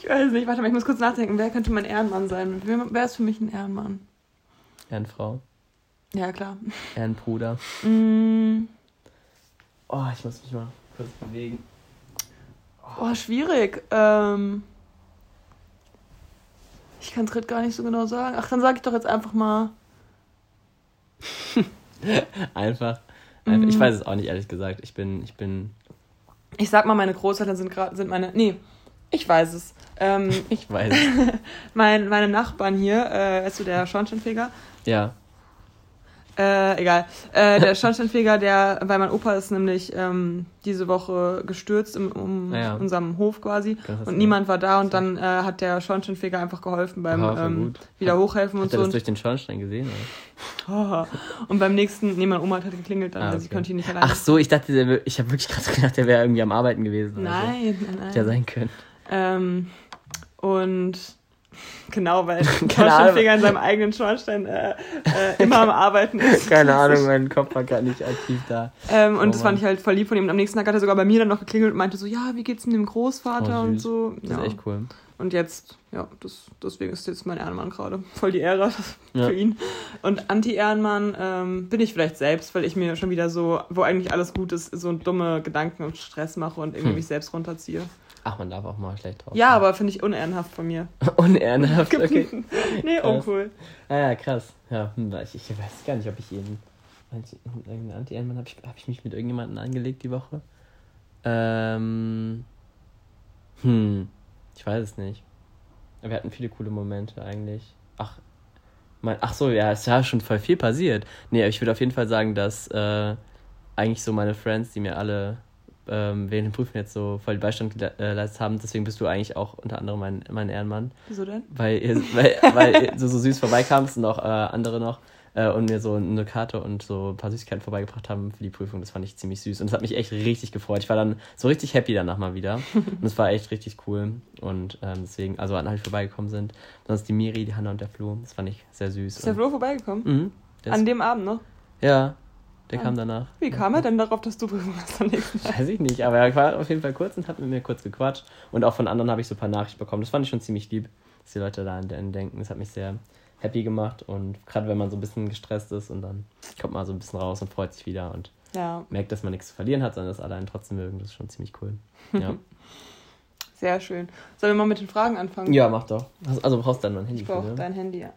ich weiß nicht. Warte mal, ich muss kurz nachdenken. Wer könnte mein Ehrenmann sein? Wer, ist für mich ein Ehrenmann? Ehrenfrau, Ja, klar. Ehrenbruder. Mm, Oh, ich muss mich mal kurz bewegen. oh, schwierig. Ähm, ich kann es gerade gar nicht so genau sagen. Ach, dann sage ich doch jetzt einfach mal. [LAUGHS] Einfach. einfach. Mhm. Ich weiß es auch nicht, ehrlich gesagt. Ich bin, ich bin. Ich sag mal, meine Großeltern sind gerade, sind meine. Nee, ich weiß es. Ähm, [LAUGHS] Ich weiß es. [LAUGHS] mein, meine Nachbarn hier, äh, weißt du, der Schornsteinfeger, ja. Äh, egal, äh, der Schornsteinfeger, der, weil mein Opa ist nämlich ähm, diese Woche gestürzt im, um Ah ja. unserem Hof quasi du das und niemand war da und dann äh, hat der Schornsteinfeger einfach geholfen beim Ah, voll ähm, wieder hochhelfen und Hat er so. das Und, durch den Schornstein gesehen? Oder? [LAUGHS] und beim nächsten, nee, meine Oma hat halt geklingelt, dann, Ah, also sie okay. konnte ihn nicht alleine. Ach so, ich dachte, der, ich habe wirklich gerade [LAUGHS] gedacht, der wäre irgendwie am Arbeiten gewesen. oder so. nein, nein, nein. Hätte ja sein können. Ähm, und genau, weil. [LAUGHS] Schornsteinfeger in seinem eigenen Schornstein äh, äh, immer am Arbeiten ist. [LAUGHS] Keine Ahnung, mein Kopf war gerade nicht aktiv da. Ähm, und Oh das fand ich halt voll lieb von ihm. Und am nächsten Tag hat er sogar bei mir dann noch geklingelt und meinte so, ja, wie geht's denn dem Großvater Oh, und so. Das ja. ist echt cool. Und jetzt, ja, das, deswegen ist jetzt mein Ehrenmann gerade. Voll die Ehre [LAUGHS] Ja. für ihn. Und Anti-Ehrenmann ähm, bin ich vielleicht selbst, weil ich mir schon wieder so, wo eigentlich alles gut ist, so dumme Gedanken und Stress mache und irgendwie Hm. mich selbst runterziehe. Ach, man darf auch mal schlecht drauf. Ja, sein. aber finde ich unehrenhaft von mir. [LAUGHS] Unehrenhaft, okay. [LAUGHS] nee, Krass. uncool. Ah ja, krass. Ja, hm, ich, ich weiß gar nicht, ob ich jeden. Irgendeinen Anti-Ehrenmann habe ich, hab ich mich mit irgendjemandem angelegt die Woche? Ähm. Hm. Ich weiß es nicht. Aber wir hatten viele coole Momente eigentlich. Ach. Mein, ach so, ja, es ist ja schon voll viel passiert. Nee, aber ich würde auf jeden Fall sagen, dass äh, eigentlich so meine Friends, die mir alle ähm, während den Prüfungen jetzt so voll den Beistand äh, geleistet haben. Deswegen bist du eigentlich auch unter anderem mein, mein Ehrenmann. Wieso denn? Weil, ihr, weil, [LAUGHS] weil du so süß vorbeikamst und auch äh, andere noch äh, und mir so eine Karte und so ein paar Süßigkeiten vorbeigebracht haben für die Prüfung. Das fand ich ziemlich süß und das hat mich echt richtig gefreut. Ich war dann so richtig happy danach mal wieder und es war echt richtig cool und ähm, deswegen, also an die vorbeigekommen sind. Sonst die Miri, die Hanna und der Flo, das fand ich sehr süß. Ist der Flo vorbeigekommen? Mhm, An dem Abend noch? ja, der Ah. kam danach. Wie kam er denn darauf, dass du [LAUGHS] Prüfung hast am nächsten Tag? Weiß ich nicht, aber er war auf jeden Fall kurz und hat mit mir kurz gequatscht. Und auch von anderen habe ich so ein paar Nachrichten bekommen. Das fand ich schon ziemlich lieb, dass die Leute da an den denken. Das hat mich sehr happy gemacht. Und gerade wenn man so ein bisschen gestresst ist und dann kommt man so ein bisschen raus und freut sich wieder und Ja, merkt, dass man nichts zu verlieren hat, sondern dass alle einen trotzdem mögen. Das ist schon ziemlich cool. Ja, [LAUGHS] sehr schön. Sollen wir mal mit den Fragen anfangen? ja mach doch. Also also brauchst du dann mein Handy Ich brauche ne? dein Handy, ja.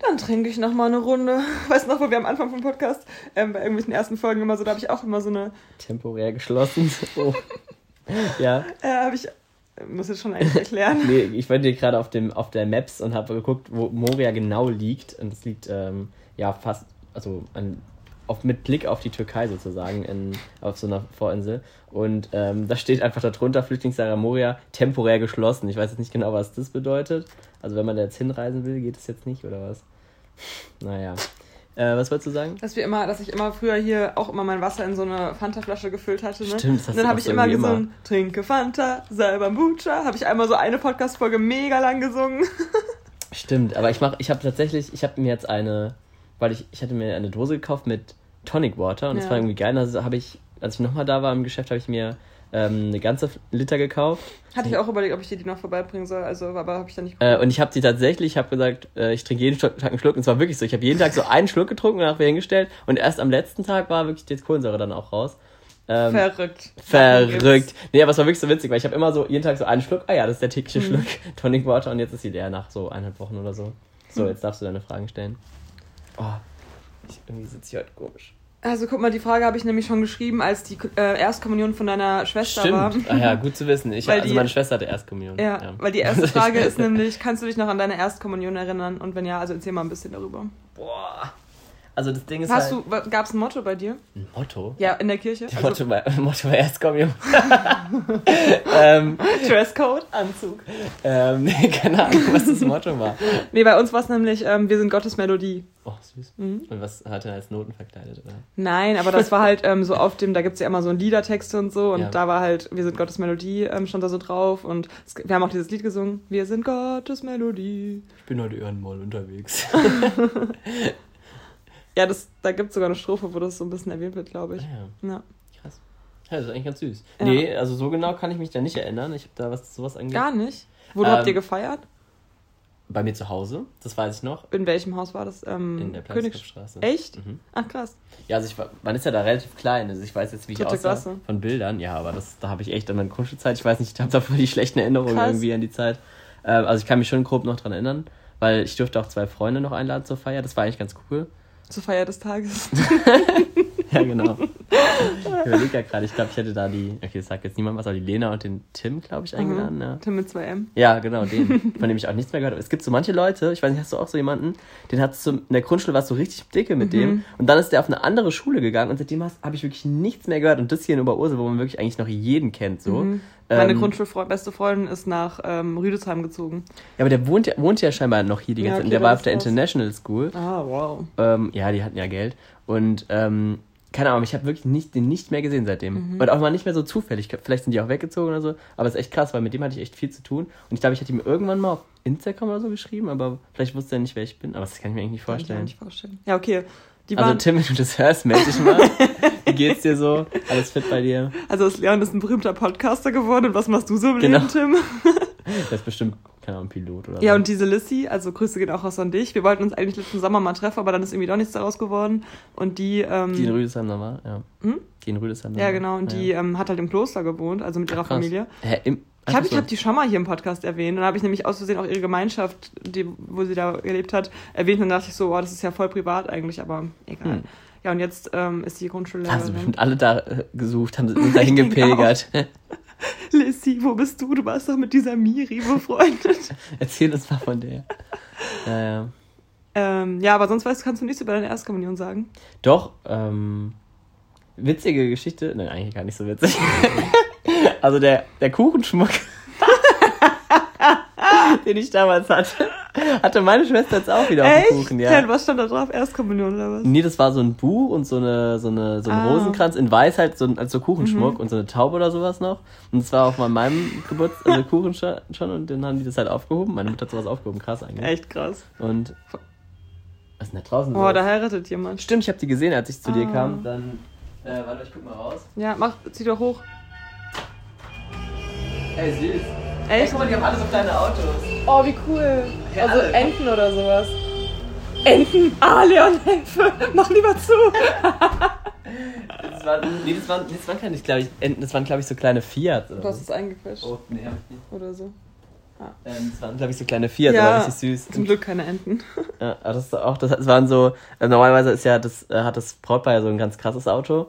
Dann trinke ich noch mal eine Runde. [LAUGHS] Weißt du noch, wo wir am Anfang vom Podcast ähm, bei irgendwelchen ersten Folgen immer so, da habe ich auch immer so eine, Temporär geschlossen. Oh. [LAUGHS] ja. äh, habe ich, muss jetzt schon eigentlich erklären. [LAUGHS] Nee, ich war dir gerade auf dem auf der Maps und habe geguckt, wo Moria genau liegt. Und es liegt ähm, ja fast, also an, auf, mit Blick auf die Türkei sozusagen, in, auf so einer Vorinsel. Und ähm, da steht einfach darunter, Flüchtlingslager Moria temporär geschlossen. Ich weiß jetzt nicht genau, was das bedeutet. Also wenn man da jetzt hinreisen will, geht es jetzt nicht, oder was? Naja. Äh, was wolltest du sagen? Dass wir immer, dass ich immer früher hier auch immer mein Wasser in so eine Fanta-Flasche gefüllt hatte. Ne? Stimmt, das Und dann habe ich immer gesungen, trinke Fanta, sei Bambucha. Habe ich einmal so eine Podcast-Folge mega lang gesungen. [LAUGHS] Stimmt, aber ich mach, ich habe tatsächlich, ich habe mir jetzt eine, weil ich, ich hatte mir eine Dose gekauft mit Tonic Water und das Ja. war irgendwie geil. Also habe ich, als ich nochmal da war im Geschäft, habe ich mir ähm, eine ganze Liter gekauft. Hatte ich auch überlegt, ob ich dir die noch vorbeibringen soll. Also, aber habe ich dann nicht Äh, und ich habe sie tatsächlich, ich habe gesagt, äh, ich trinke jeden Tag einen Schluck. Und es war wirklich so. Ich habe jeden Tag so einen Schluck getrunken und danach wieder hingestellt. Und erst am letzten Tag war wirklich die Kohlensäure dann auch raus. Ähm, Verrückt. verrückt. Nee, aber es war wirklich so witzig, weil ich habe immer so jeden Tag so einen Schluck. Ah ja, das ist der tägliche Mhm. Schluck [LAUGHS] Tonic Water. Und jetzt ist sie leer nach so eineinhalb Wochen oder so. So, Mhm. jetzt darfst du deine Fragen stellen. Oh, ich, irgendwie sitze ich heute komisch. Also guck mal, die Frage habe ich nämlich schon geschrieben, als die äh, Erstkommunion von deiner Schwester war. Stimmt. Ah ja, gut zu wissen. Ich, Weil also die- meine Schwester hatte Erstkommunion. Ja, weil die erste Frage ist [LAUGHS] nämlich, kannst du dich noch an deine Erstkommunion erinnern? Und wenn ja, also erzähl mal ein bisschen darüber. Boah. Also das Ding ist Hast halt... du, gab es ein Motto bei dir? Ein Motto? Ja, in der Kirche? Das Motto war, Motto war Erstkommunion. [LAUGHS] ähm, Dresscode, Anzug. ähm, nee, keine Ahnung, was das Motto war. Nee, bei uns war es nämlich, ähm, wir sind Gottes Melodie. Oh, süß. Mhm. Und was hat er als Noten verkleidet, oder? Nein, aber das war halt ähm, so auf dem, da gibt's ja immer so Liedertexte und so und Ja. da war halt, wir sind Gottes Melodie, ähm, stand da so drauf und es, wir haben auch dieses Lied gesungen, wir sind Gottes Melodie. Ich bin heute irgendwann unterwegs. [LAUGHS] [LAUGHS] Ja, das, da gibt's sogar eine Strophe, wo das so ein bisschen erwähnt wird, glaube ich. ja, Ja. krass. Ja, das ist eigentlich ganz süß. Ja. Nee, also so genau kann ich mich da nicht erinnern. Ich habe da was sowas angeht. Gar nicht. Wo Ähm, habt ihr gefeiert? Bei mir zu Hause, das weiß ich noch. In welchem Haus war das? Ähm, In der Königs Planskopfstraße. Echt? Mhm. Ach krass. Ja, also ich war, man ist ja da relativ klein, also ich weiß jetzt, wie ich Dritte aussah Klasse. von Bildern. Ja, aber das, da habe ich echt an meine Grundschulzeit, ich weiß nicht, ich habe da voll die schlechten Erinnerungen Krass. irgendwie an die Zeit. Ähm, also ich kann mich schon grob noch dran erinnern, weil ich durfte auch zwei Freunde noch einladen zur Feier, das war eigentlich ganz cool. Zur Feier des Tages. [LAUGHS] [LAUGHS] Ja, genau. ich überlege ja gerade, ich glaube, ich hätte da die, okay, das sagt jetzt niemand was, aber die Lena und den Tim, glaube ich, eingeladen. Ja. Tim mit 2M. ja, genau, den, [LAUGHS] von dem ich auch nichts mehr gehört habe. Es gibt so manche Leute, ich weiß nicht, hast du auch so jemanden, den hast du in der Grundschule warst du richtig dicke mit Mhm. dem und dann ist der auf eine andere Schule gegangen und seitdem habe ich wirklich nichts mehr gehört und das hier in Oberursel, wo man wirklich eigentlich noch jeden kennt, so. Mhm. Meine Ähm, Grundschulbeste Freundin ist nach ähm, Rüdesheim gezogen. Ja, aber der wohnt ja, wohnt ja scheinbar noch hier die Ja, ganze Zeit. okay, und der war auf der. International School. Ah, wow. Ähm, ja, die hatten ja Geld. Und ähm, keine Ahnung, ich habe wirklich nicht, den nicht mehr gesehen seitdem. Mhm. Und auch mal nicht mehr so zufällig. Vielleicht sind die auch weggezogen oder so. Aber es ist echt krass, weil mit dem hatte ich echt viel zu tun. Und ich glaube, ich hatte ihm irgendwann mal auf Instagram oder so geschrieben, aber vielleicht wusste er nicht, wer ich bin. Aber das kann ich mir eigentlich nicht Kann ich mir vorstellen. nicht vorstellen. Ja, okay. Die Also Tim, wenn du das hörst, melde dich mal. Wie geht's dir so? Alles fit bei dir? also ist Leon ist ein berühmter Podcaster geworden. Und was machst du so im Genau. Leben, Tim? Der ist bestimmt, keine Ahnung, Pilot oder Ja, so. und diese Lissy, also Grüße gehen auch raus an dich. Wir wollten uns eigentlich letzten Sommer mal treffen, aber dann ist irgendwie doch nichts daraus geworden. Und die, ähm, Die in Rüdesheim da war, ja. Hm? Die in Rüdesheim da ja genau, und die ähm, hat halt im Kloster gewohnt, also mit ihrer Krass. Familie. Hä, im, Ich glaube, ich habe die schon mal hier im Podcast erwähnt. Und da habe ich nämlich aus Versehen auch ihre Gemeinschaft, die, wo sie da gelebt hat, erwähnt. Und dann dachte ich so, oh, das ist ja voll privat eigentlich, aber egal. Hm. Ja, und jetzt ähm, ist die Grundschullehrerin. Also bestimmt alle da äh, gesucht, haben, sind dahin [LAUGHS] denke gepilgert. [LAUGHS] Lissy, wo bist du? Du warst doch mit dieser Miri befreundet. [LAUGHS] Erzähl uns mal von der. Ja, ja. ähm, ja, aber sonst weißt, kannst du nichts über deine Erstkommunion sagen. Doch, ähm, Witzige Geschichte. Nein, eigentlich gar nicht so witzig. [LAUGHS] also der, der Kuchenschmuck, [LAUGHS] den ich damals hatte, [LAUGHS] hatte meine Schwester jetzt auch wieder auf Echt? dem Kuchen, ja. was stand da drauf? Erstkommunion oder was? Nee, das war so ein Buch und so, eine, so, eine, so ein Ah. Rosenkranz in weiß halt, so, als so Kuchenschmuck und so eine Taube oder sowas noch. Und es war auch mal meinem Geburtstag, [LAUGHS] also Kuchen schon, schon und dann haben die das halt aufgehoben. Meine Mutter hat sowas aufgehoben, krass eigentlich. Echt krass. Und was ist denn da draußen Oh, so? da heiratet jemand. Stimmt, ich habe die gesehen, als ich zu dir Ah. kam. Dann, äh, warte, ich guck mal raus. Ja, mach, zieh doch hoch. Ey, süß. Ey, Echt? guck mal, die haben alle so kleine Autos. Oh, wie cool. Ja, also alle. Enten oder sowas. Enten? Ah, Leon, Hilfe. Mach [LAUGHS] lieber zu. Das waren, nee, das waren, das waren keine, glaube ich, Enten, das waren, glaube ich, so kleine Fiat. Oder Du hast es eingequetscht. Oh, nee, hab ich nicht. Oder so. Ähm, das waren, glaube ich, so kleine Fiat, Ja. aber richtig süß. Zum Glück keine Enten. Ja, aber das ist auch, das, das waren so, äh, normalerweise ist ja das, äh, hat das Brautpaar ja so ein ganz krasses Auto.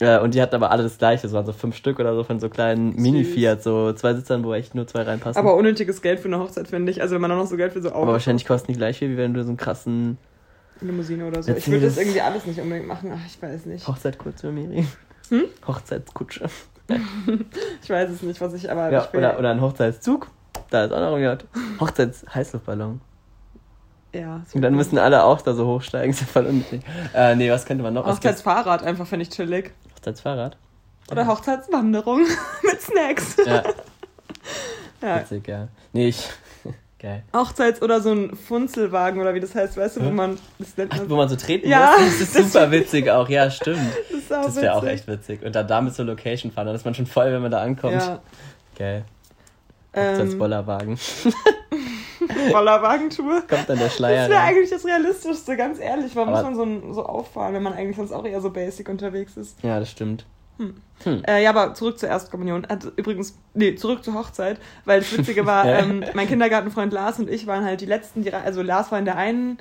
Äh, und die hatten aber alle das gleiche, es waren so fünf Stück oder so von so kleinen Mini-Fiat, so zwei Sitzern, wo echt nur zwei reinpassen. Aber unnötiges Geld für eine Hochzeit, finde ich. Also wenn man auch noch so Geld für so Autos aber wahrscheinlich kosten die gleich viel, wie wenn du so einen krassen Limousine oder so. Jetzt Ich würde das irgendwie alles nicht unbedingt machen. Ach, ich weiß nicht. Hochzeitkutsche, Miri. Hm? Hochzeitskutsche. [LAUGHS] Ich weiß es nicht, was ich aber. Ja, ich oder, oder ein Hochzeitszug. Da ist auch noch ein Hochzeits-Heißluftballon. Ja. Und dann müssen alle auch da so hochsteigen, ist ja voll unnötig. Äh, nee, was könnte man noch? Hochzeitsfahrrad einfach finde ich chillig. Hochzeitsfahrrad? Oder Hochzeitswanderung [LAUGHS] mit Snacks. Ja, [LAUGHS] Ja. witzig, ja. Nee, ich. [LAUGHS] Geil. Hochzeits- oder so ein Funzelwagen oder wie das heißt, weißt du, wo Hä? man. Das nennt Ach, man wo man so treten Ja, muss? Das ist das- super witzig auch, ja, stimmt. das ist auch Das wäre auch echt witzig. Und dann damit zur Location fahren, dann ist man schon voll, wenn man da ankommt. Ja. Geil. Ähm, [LAUGHS] Rollerwagentour. Kommt dann der Schleier. Das wäre eigentlich das Realistischste, ganz ehrlich. Warum muss man so, so auffahren, wenn man eigentlich sonst auch eher so basic unterwegs ist? Ja, das stimmt. Äh, ja, aber zurück zur Erstkommunion. Also, übrigens, nee, zurück zur Hochzeit, weil das Witzige war, [LAUGHS] ähm, mein Kindergartenfreund Lars und ich waren halt die Letzten, die, also Lars war in der einen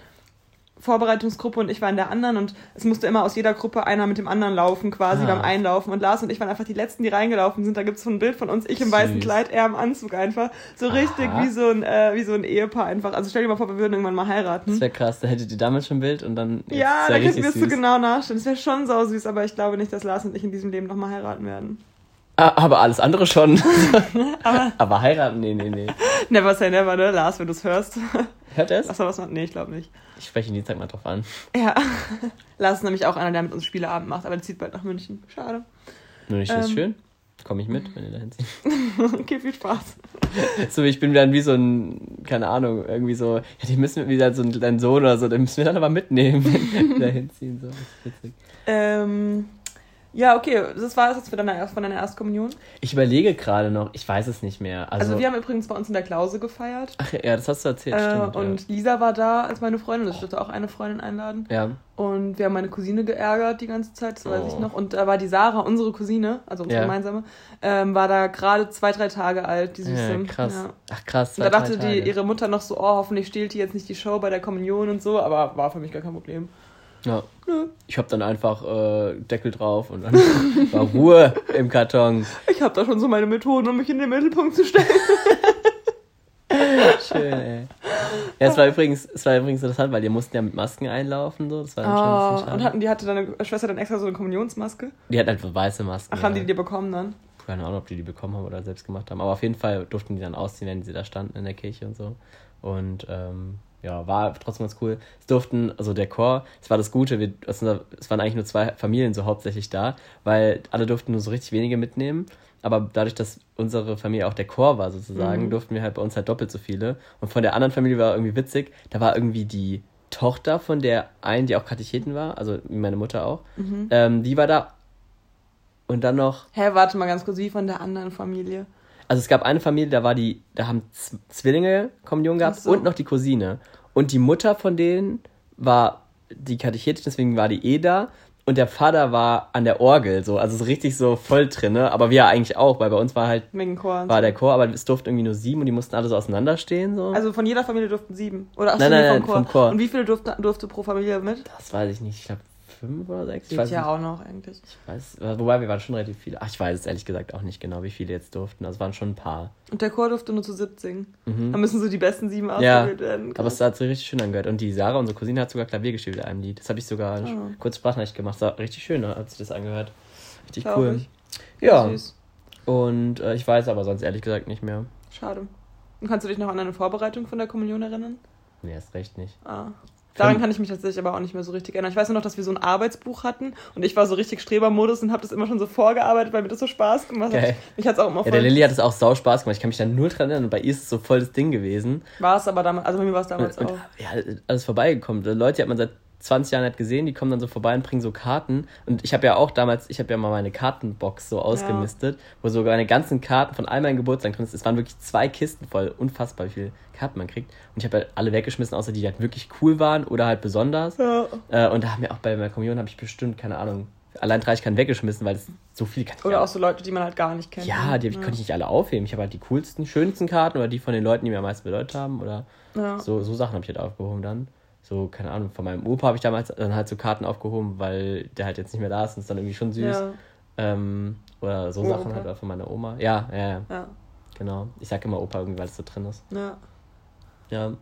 Vorbereitungsgruppe und ich war in der anderen und es musste immer aus jeder Gruppe einer mit dem anderen laufen, quasi Ah. beim Einlaufen. Und Lars und ich waren einfach die Letzten, die reingelaufen sind. Da gibt es so ein Bild von uns, ich im weißen Süß. Kleid, er im Anzug einfach. So richtig Aha. wie so, ein, äh, wie so ein Ehepaar einfach. Also stell dir mal vor, wir würden irgendwann mal heiraten. Das wäre krass, da hättet ihr damals schon ein Bild und dann. Ja, da so süß. genau nachstellen. Das wäre schon sau süß, aber ich glaube nicht, dass Lars und ich in diesem Leben nochmal heiraten werden. Ah, aber alles andere schon. [LAUGHS] aber, heiraten, nee, nee, nee. [LAUGHS] Never say never, ne? Lars, wenn du es hörst. Hört er es? Lass mal was machen. Nee, ich glaube nicht. Ich spreche ihn Dienstag mal drauf an. Ja. [LAUGHS] Lars ist nämlich auch einer, der mit uns Spieleabend macht, aber der zieht bald nach München. Schade. Nur nicht das Ähm. schön. Komme ich mit, wenn ihr da hinzieht. [LAUGHS] okay, viel Spaß. [LAUGHS] So, ich bin dann wie so ein, keine Ahnung, irgendwie so, ja, die müssen wieder so ein, dein Sohn oder so, den müssen wir dann aber mitnehmen, wenn wir da hinziehen. So, das ist witzig. Ähm, ja, okay, das war es jetzt für deine, von deiner Erstkommunion. Ich überlege gerade noch, ich weiß es nicht mehr. Also, Also, wir haben übrigens bei uns in der Klause gefeiert. ach ja, das hast du erzählt, Äh, stimmt. und Lisa war da als meine Freundin, das durfte auch eine Freundin einladen. ja. ja. Und wir haben meine Cousine geärgert die ganze Zeit, das weiß Oh. ich noch. Und da war die Sarah, unsere Cousine, also unsere Ja. gemeinsame, ähm, war da gerade zwei, drei Tage alt, die Süße. ja, krass. Ja. Ach krass, Und da zwei, dachte die, ihre Mutter noch so, oh, hoffentlich stiehlt die jetzt nicht die Show bei der Kommunion und so, aber war für mich gar kein Problem. Ja. Nö. Ich hab dann einfach äh, Deckel drauf und dann [LAUGHS] war Ruhe im Karton. Ich habe da schon so meine Methoden, um mich in den Mittelpunkt zu stellen. [LAUGHS] Schön, ey. Ja, es war übrigens, es war übrigens interessant, weil die mussten ja mit Masken einlaufen, so. Das war dann schon ein Oh, schade. und hatten die hatte deine Schwester dann extra so eine Kommunionsmaske? die hatten einfach weiße Masken. Ach, haben die ja. die dir bekommen dann? Keine Ahnung, ob die die bekommen haben oder selbst gemacht haben. Aber auf jeden Fall durften die dann ausziehen, wenn sie da standen in der Kirche und so. Und ähm, ja, war trotzdem ganz cool. Es durften, also der Chor, es war das Gute, wir, es waren eigentlich nur zwei Familien so hauptsächlich da, weil alle durften nur so richtig wenige mitnehmen. Aber dadurch, dass unsere Familie auch der Chor war sozusagen, Mhm. durften wir halt bei uns halt doppelt so viele. Und von der anderen Familie war irgendwie witzig, da war irgendwie die Tochter von der einen, die auch Katecheten war, also meine Mutter auch, Mhm. ähm, die war da. Und dann noch Hä, warte mal ganz kurz, wie von der anderen Familie? Also es gab eine Familie, da war die, da haben Zwillinge Kommunion gehabt so. und noch die Cousine. Und die Mutter von denen war die Katechetin, deswegen war die eh da. Und der Vater war an der Orgel, so, also so richtig so voll drinne, aber wir eigentlich auch, weil bei uns war halt, Chor. war der Chor, aber es durften irgendwie nur sieben und die mussten alle so auseinanderstehen, so. Also von jeder Familie durften sieben. Oder ach, Nein, nein, vom nein, Chor. vom Chor. Und wie viele durfte, durfte pro Familie mit? das weiß ich nicht, ich glaube fünf oder sechs. Ich Geht weiß ja nicht. auch noch eigentlich. Ich weiß, wobei wir waren schon relativ viele. Ach, ich weiß es ehrlich gesagt auch nicht genau, wie viele jetzt durften. Also es waren schon ein paar. Und der Chor durfte nur zu 17. Mhm. Da müssen so die besten sieben Ja, ausgewählt werden. aber es hat sich richtig schön angehört. Und die Sarah, unsere Cousine, hat sogar Klavier gespielt in einem Lied. Das habe ich sogar Ah. kurz Sprachnachricht gemacht. Das war richtig schön, hat sich das angehört. Richtig Glaub cool. ich. Ja, Süß. und äh, ich weiß aber sonst ehrlich gesagt nicht mehr. Schade. Und kannst du dich noch an eine Vorbereitung von der Kommunion erinnern? Nee, erst recht nicht. Ah. Daran kann ich mich tatsächlich aber auch nicht mehr so richtig erinnern. Ich weiß nur noch, dass wir so ein Arbeitsbuch hatten und ich war so richtig Strebermodus und habe das immer schon so vorgearbeitet, weil mir das so Spaß gemacht hat. Geil. Mich hat es auch immer Ja, voll. der Lilly hat es auch sau Spaß gemacht. Ich kann mich da nur dran erinnern. Und bei ihr ist es so voll das Ding gewesen. War es aber damals, also bei mir war es damals Und, und auch. ja, alles vorbeigekommen. Leute, die hat man seit 20 Jahren nicht gesehen, die kommen dann so vorbei und bringen so Karten. Und ich habe ja auch damals, ich habe ja mal meine Kartenbox so ausgemistet, wo sogar meine ganzen Karten von all meinen Geburtstagen drin sind. Es waren wirklich zwei Kisten voll, unfassbar wie viele Karten man kriegt. Und ich habe halt alle weggeschmissen, außer die, die halt wirklich cool waren oder halt besonders. Ja. Äh, und da haben wir auch bei meiner Kommunion, habe ich bestimmt, keine Ahnung, allein 30 Karten weggeschmissen, weil es so viel kann ich Oder ja- auch so Leute, die man halt gar nicht kennt. ja, die hab ich, konnte ich nicht alle aufheben. Ich habe halt die coolsten, schönsten Karten oder die von den Leuten, die mir am meisten bedeutet haben. Oder Ja. so, so Sachen habe ich halt aufgehoben dann. So, keine Ahnung, von meinem Opa habe ich damals dann halt so Karten aufgehoben, weil der halt jetzt nicht mehr da ist und ist dann irgendwie schon süß. Ja, Ähm, oder so Oh, Sachen Opa. halt auch von meiner Oma. Ja, ja, ja, ja, genau. Ich sag immer Opa irgendwie, weil es so drin ist. ja. Ja,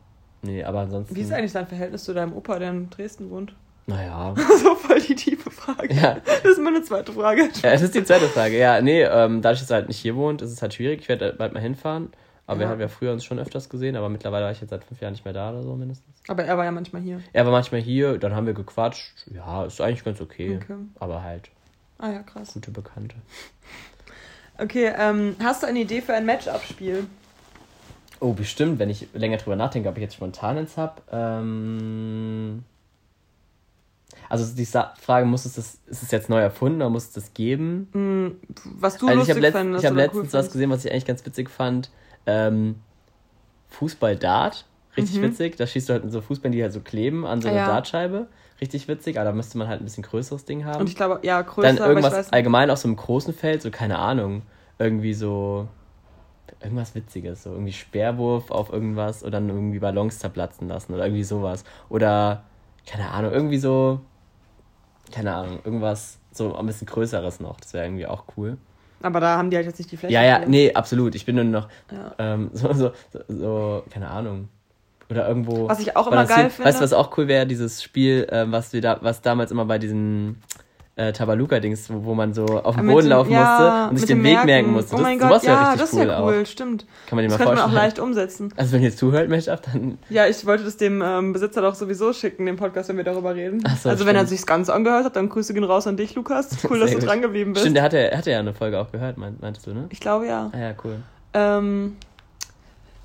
nee, aber ansonsten. Wie ist eigentlich dein Verhältnis zu deinem Opa, der in Dresden wohnt? Naja. [LAUGHS] so voll die tiefe Frage. Ja. Das ist meine zweite Frage. ja, das ist die zweite Frage. Ja, nee, ähm, dadurch, dass er halt nicht hier wohnt, ist es halt schwierig. Ich werde bald mal hinfahren. Aber wir Ja. haben ja früher uns schon öfters gesehen, aber mittlerweile war ich jetzt seit fünf Jahren nicht mehr da oder so mindestens. Aber er war ja manchmal hier. Er war manchmal hier, dann haben wir gequatscht. Ja, ist eigentlich ganz okay. Okay. Aber halt Ah ja, krass. gute Bekannte. Okay, ähm, hast du eine Idee für ein Matchup-Spiel? Oh, bestimmt, wenn ich länger drüber nachdenke, ob ich jetzt spontan eins habe. Ähm, also die Frage, muss es das, ist es jetzt neu erfunden oder muss es das geben? Hm, was du also ich lustig habe letzt, fändest ich hab oder letztens cool was gesehen, was ich eigentlich ganz witzig fand. Ähm, Fußball-Dart, richtig Mhm. witzig. Da schießt du halt mit so Fußballen, die halt so kleben an so einer Ja. Dartscheibe. Richtig witzig, aber da müsste man halt ein bisschen größeres Ding haben. Und ich glaube, ja, größer, Dann irgendwas allgemein auf so einem großen Feld, so keine Ahnung, irgendwie so irgendwas Witziges, so irgendwie Speerwurf auf irgendwas oder dann irgendwie Ballons zerplatzen lassen oder irgendwie sowas. Oder keine Ahnung, irgendwie so, keine Ahnung, irgendwas so ein bisschen Größeres noch. Das wäre irgendwie auch cool. Aber da haben die halt jetzt nicht die Fläche. Ja, ja, für. nee, absolut. Ich bin nur noch Ja. ähm, [LAUGHS] so, so, so, keine Ahnung. Oder irgendwo. Was ich auch immer geil finde- Weißt du, was auch cool wäre? Dieses Spiel, ähm, was wir da, was damals immer bei diesen äh, Tabaluka-Dings, wo, wo man so auf dem Boden laufen ja, musste und sich den Weg merken musste. Oh Das, mein sowas Gott, ja, richtig das cool wäre auch. cool, stimmt. Kann man dir Das mal könnte man auch leicht umsetzen. Also wenn ihr zuhört, Mensch, dann Ja, ich wollte das dem ähm, Besitzer doch sowieso schicken, den Podcast, wenn wir darüber reden. So, also wenn er stimmt. sich's ganz angehört hat, dann Grüße gehen raus an dich, Lukas. [LAUGHS] Cool, dass du dran geblieben bist. Stimmt, der hatte, er hatte ja eine Folge auch gehört, meint- meintest du, ne? Ich glaube ja. Ah ja, cool. Ähm,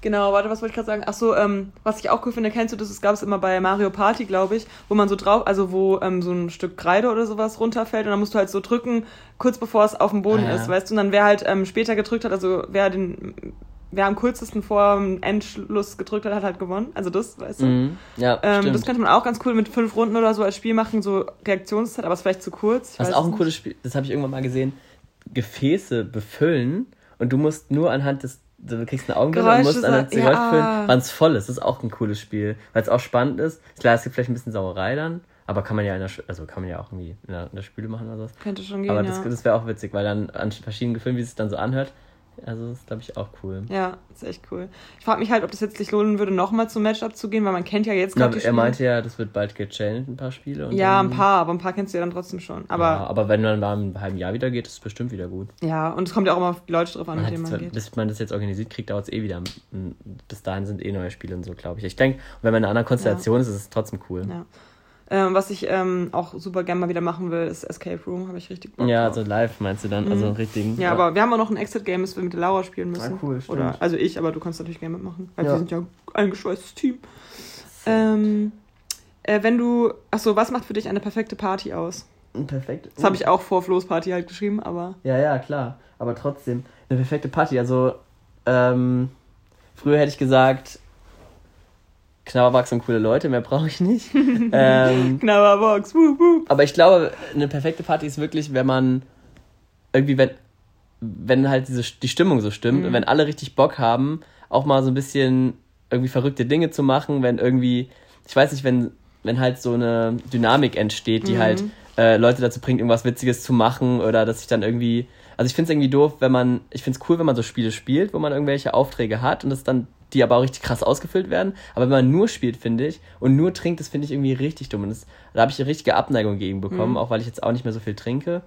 genau, warte, was wollte ich gerade sagen? Ach so, ähm, was ich auch cool finde, kennst du das? Es gab es immer bei Mario Party, glaube ich, wo man so drauf, also wo ähm, so ein Stück Kreide oder sowas runterfällt und dann musst du halt so drücken, kurz bevor es auf dem Boden Ah, ja. ist, weißt du? Und dann wer halt ähm, später gedrückt hat, also wer den Wer am kürzesten vor dem Endschluss gedrückt hat, hat halt gewonnen. Also das, weißt du? Mhm. Ja, Ähm, stimmt. das könnte man auch ganz cool mit fünf Runden oder so als Spiel machen, so Reaktionszeit, aber ist vielleicht zu kurz. Das ist auch es ein cooles Spiel, das habe ich irgendwann mal gesehen. Gefäße befüllen und du musst nur anhand des, du kriegst eine Augenbrille und musst des sa- Geräusch ja. füllen, wann es voll ist. Das ist auch ein cooles Spiel, weil es auch spannend ist. Klar, es gibt vielleicht ein bisschen Sauerei dann, aber kann man ja in der, also kann man ja auch irgendwie in der, in der Spüle machen oder sowas. Könnte schon gehen, Aber ja. das, das wäre auch witzig, weil dann an verschiedenen Gefühlen, wie es sich dann so anhört, also das ist, glaube ich, auch cool. Ja, ist echt cool. Ich frage mich halt, ob das jetzt sich lohnen würde, nochmal zum Matchup zu gehen, weil man kennt ja jetzt Ja, gerade er Spiele. meinte ja, das wird bald gechallenged, ein paar Spiele. ja, ein paar, aber ein paar kennst du ja dann trotzdem schon. Aber ja, aber wenn man mal im halben Jahr wieder geht, ist es bestimmt wieder gut. ja, und es kommt ja auch immer auf die Leute drauf an, Man mit denen man geht. bis man das jetzt organisiert kriegt, dauert es eh wieder. M, Bis dahin sind eh neue Spiele und so, glaube ich. Ich denke, wenn man in einer anderen Konstellation ist, ist es trotzdem cool. Ja. Ähm, was ich ähm, auch super gerne mal wieder machen will, ist Escape Room. Habe ich richtig Bock Ja, drauf. also live meinst du dann, also einen richtigen. Mhm. Ja, aber wir haben auch noch ein Exit-Game, das wir mit der Laura spielen müssen. Ah, cool, stimmt. Oder, also ich, aber du kannst natürlich gerne mitmachen. Weil Ja. wir sind ja ein eingeschweißtes Team. Ähm, äh, wenn du, achso, was macht für dich eine perfekte Party aus? Perfekt. Das habe ich auch vor Flo's Party halt geschrieben, aber Ja, ja, klar. Aber trotzdem, eine perfekte Party. Also, ähm, früher hätte ich gesagt, Knabberwachs und coole Leute, mehr brauche ich nicht. [LAUGHS] ähm, Knabberbox, wup, wup. aber ich glaube, eine perfekte Party ist wirklich, wenn man irgendwie, wenn, wenn halt diese, die Stimmung so stimmt und wenn alle richtig Bock haben, auch mal so ein bisschen irgendwie verrückte Dinge zu machen, wenn irgendwie, ich weiß nicht, wenn wenn halt so eine Dynamik entsteht, die Mhm. halt äh, Leute dazu bringt, irgendwas Witziges zu machen oder dass sich dann irgendwie. Also ich finde es irgendwie doof, wenn man. Ich finde es cool, wenn man so Spiele spielt, wo man irgendwelche Aufträge hat und das dann die aber auch richtig krass ausgefüllt werden. Aber wenn man nur spielt, finde ich, und nur trinkt, das finde ich irgendwie richtig dumm. Und das, da habe ich eine richtige Abneigung gegen bekommen, Mhm. auch weil ich jetzt auch nicht mehr so viel trinke.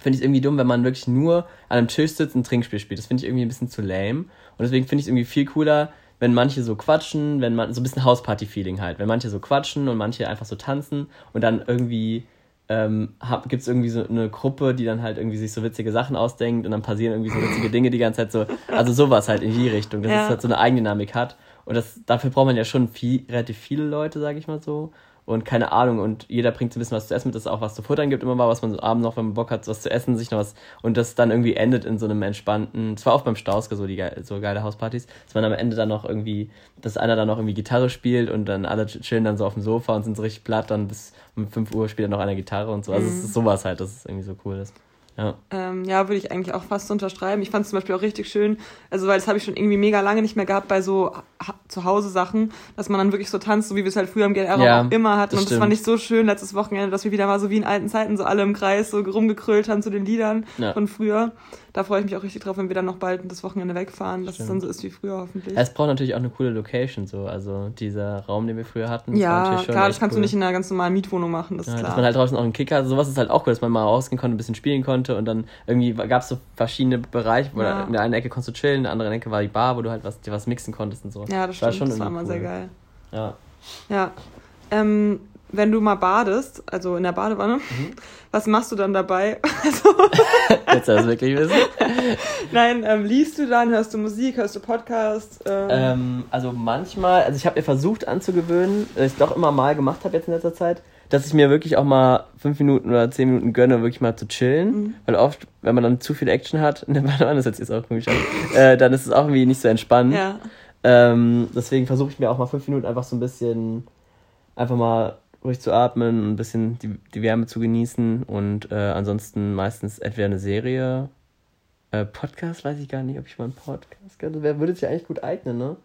Finde ich irgendwie dumm, wenn man wirklich nur an einem Tisch sitzt und ein Trinkspiel spielt. Das finde ich irgendwie ein bisschen zu lame. Und deswegen finde ich es irgendwie viel cooler, wenn manche so quatschen, wenn man so ein bisschen Hausparty-Feeling halt. Wenn manche so quatschen und manche einfach so tanzen und dann irgendwie ähm, gibt es irgendwie so eine Gruppe, die dann halt irgendwie sich so witzige Sachen ausdenkt und dann passieren irgendwie so witzige Dinge die ganze Zeit so. Also sowas halt in die Richtung, dass Ja. es halt so eine Eigendynamik hat. Und das, dafür braucht man ja schon viel, relativ viele Leute, sage ich mal so. Und keine Ahnung, und jeder bringt so ein bisschen was zu essen mit, dass es auch was zu futtern gibt, immer mal, was man so abends noch, wenn man Bock hat, was zu essen, sich noch was, und das dann irgendwie endet in so einem entspannten, zwar auch beim Stauske so die so geile Hauspartys, dass man am Ende dann noch irgendwie, dass einer dann noch irgendwie Gitarre spielt und dann alle chillen dann so auf dem Sofa und sind so richtig platt, dann bis um 5 Uhr spielt dann noch einer Gitarre und so. Also es ist sowas halt, dass es irgendwie so cool ist. Ja. Ähm, ja, würde ich eigentlich auch fast unterschreiben. Ich fand es zum Beispiel auch richtig schön, also weil das habe ich schon irgendwie mega lange nicht mehr gehabt bei so ha Zuhause-Sachen, dass man dann wirklich so tanzt, so wie wir es halt früher im GLR Ja, auch immer hatten. das Und das fand stimmt. ich so schön letztes Wochenende, dass wir wieder mal so wie in alten Zeiten so alle im Kreis so rumgekrölt haben zu den Liedern Ja. von früher. Da freue ich mich auch richtig drauf, wenn wir dann noch bald das Wochenende wegfahren, dass es dann Stimmt. so ist wie früher hoffentlich. Es braucht natürlich auch eine coole Location, so. Also dieser Raum, den wir früher hatten. das war ja, natürlich schon klar, das kannst cool. du nicht in einer ganz normalen Mietwohnung machen, das ist Ja, dass klar. man halt draußen auch einen Kicker hat. Sowas ist halt auch cool, dass man mal rausgehen konnte, ein bisschen spielen konnte und dann irgendwie gab es so verschiedene Bereiche, wo Ja. in der einen Ecke konntest du chillen, in der anderen Ecke war die Bar, wo du halt was, dir was mixen konntest und so. ja, das war stimmt, das war immer sehr cool. geil. Ja. Ja. Ähm, wenn du mal badest, also in der Badewanne, Mhm. was machst du dann dabei? [LAUGHS] Also, Willst du das wirklich wissen? nein, ähm, liest du dann, hörst du Musik, hörst du Podcast? Ähm, ähm, also manchmal, also ich habe mir versucht anzugewöhnen, dass ich doch immer mal gemacht habe jetzt in letzter Zeit, dass ich mir wirklich auch mal fünf Minuten oder zehn Minuten gönne, wirklich mal zu chillen. Mhm. Weil oft, wenn man dann zu viel Action hat, [LAUGHS] in der Badewanne, das jetzt auch komisch an, äh, dann ist es auch irgendwie nicht so entspannend. ja. Ähm, deswegen versuche ich mir auch mal fünf Minuten einfach so ein bisschen einfach mal ruhig zu atmen, ein bisschen die, die Wärme zu genießen und äh, ansonsten meistens entweder eine Serie, äh, Podcast, weiß ich gar nicht, ob ich mal einen Podcast könnte. Wer würde sich eigentlich gut eignen, ne?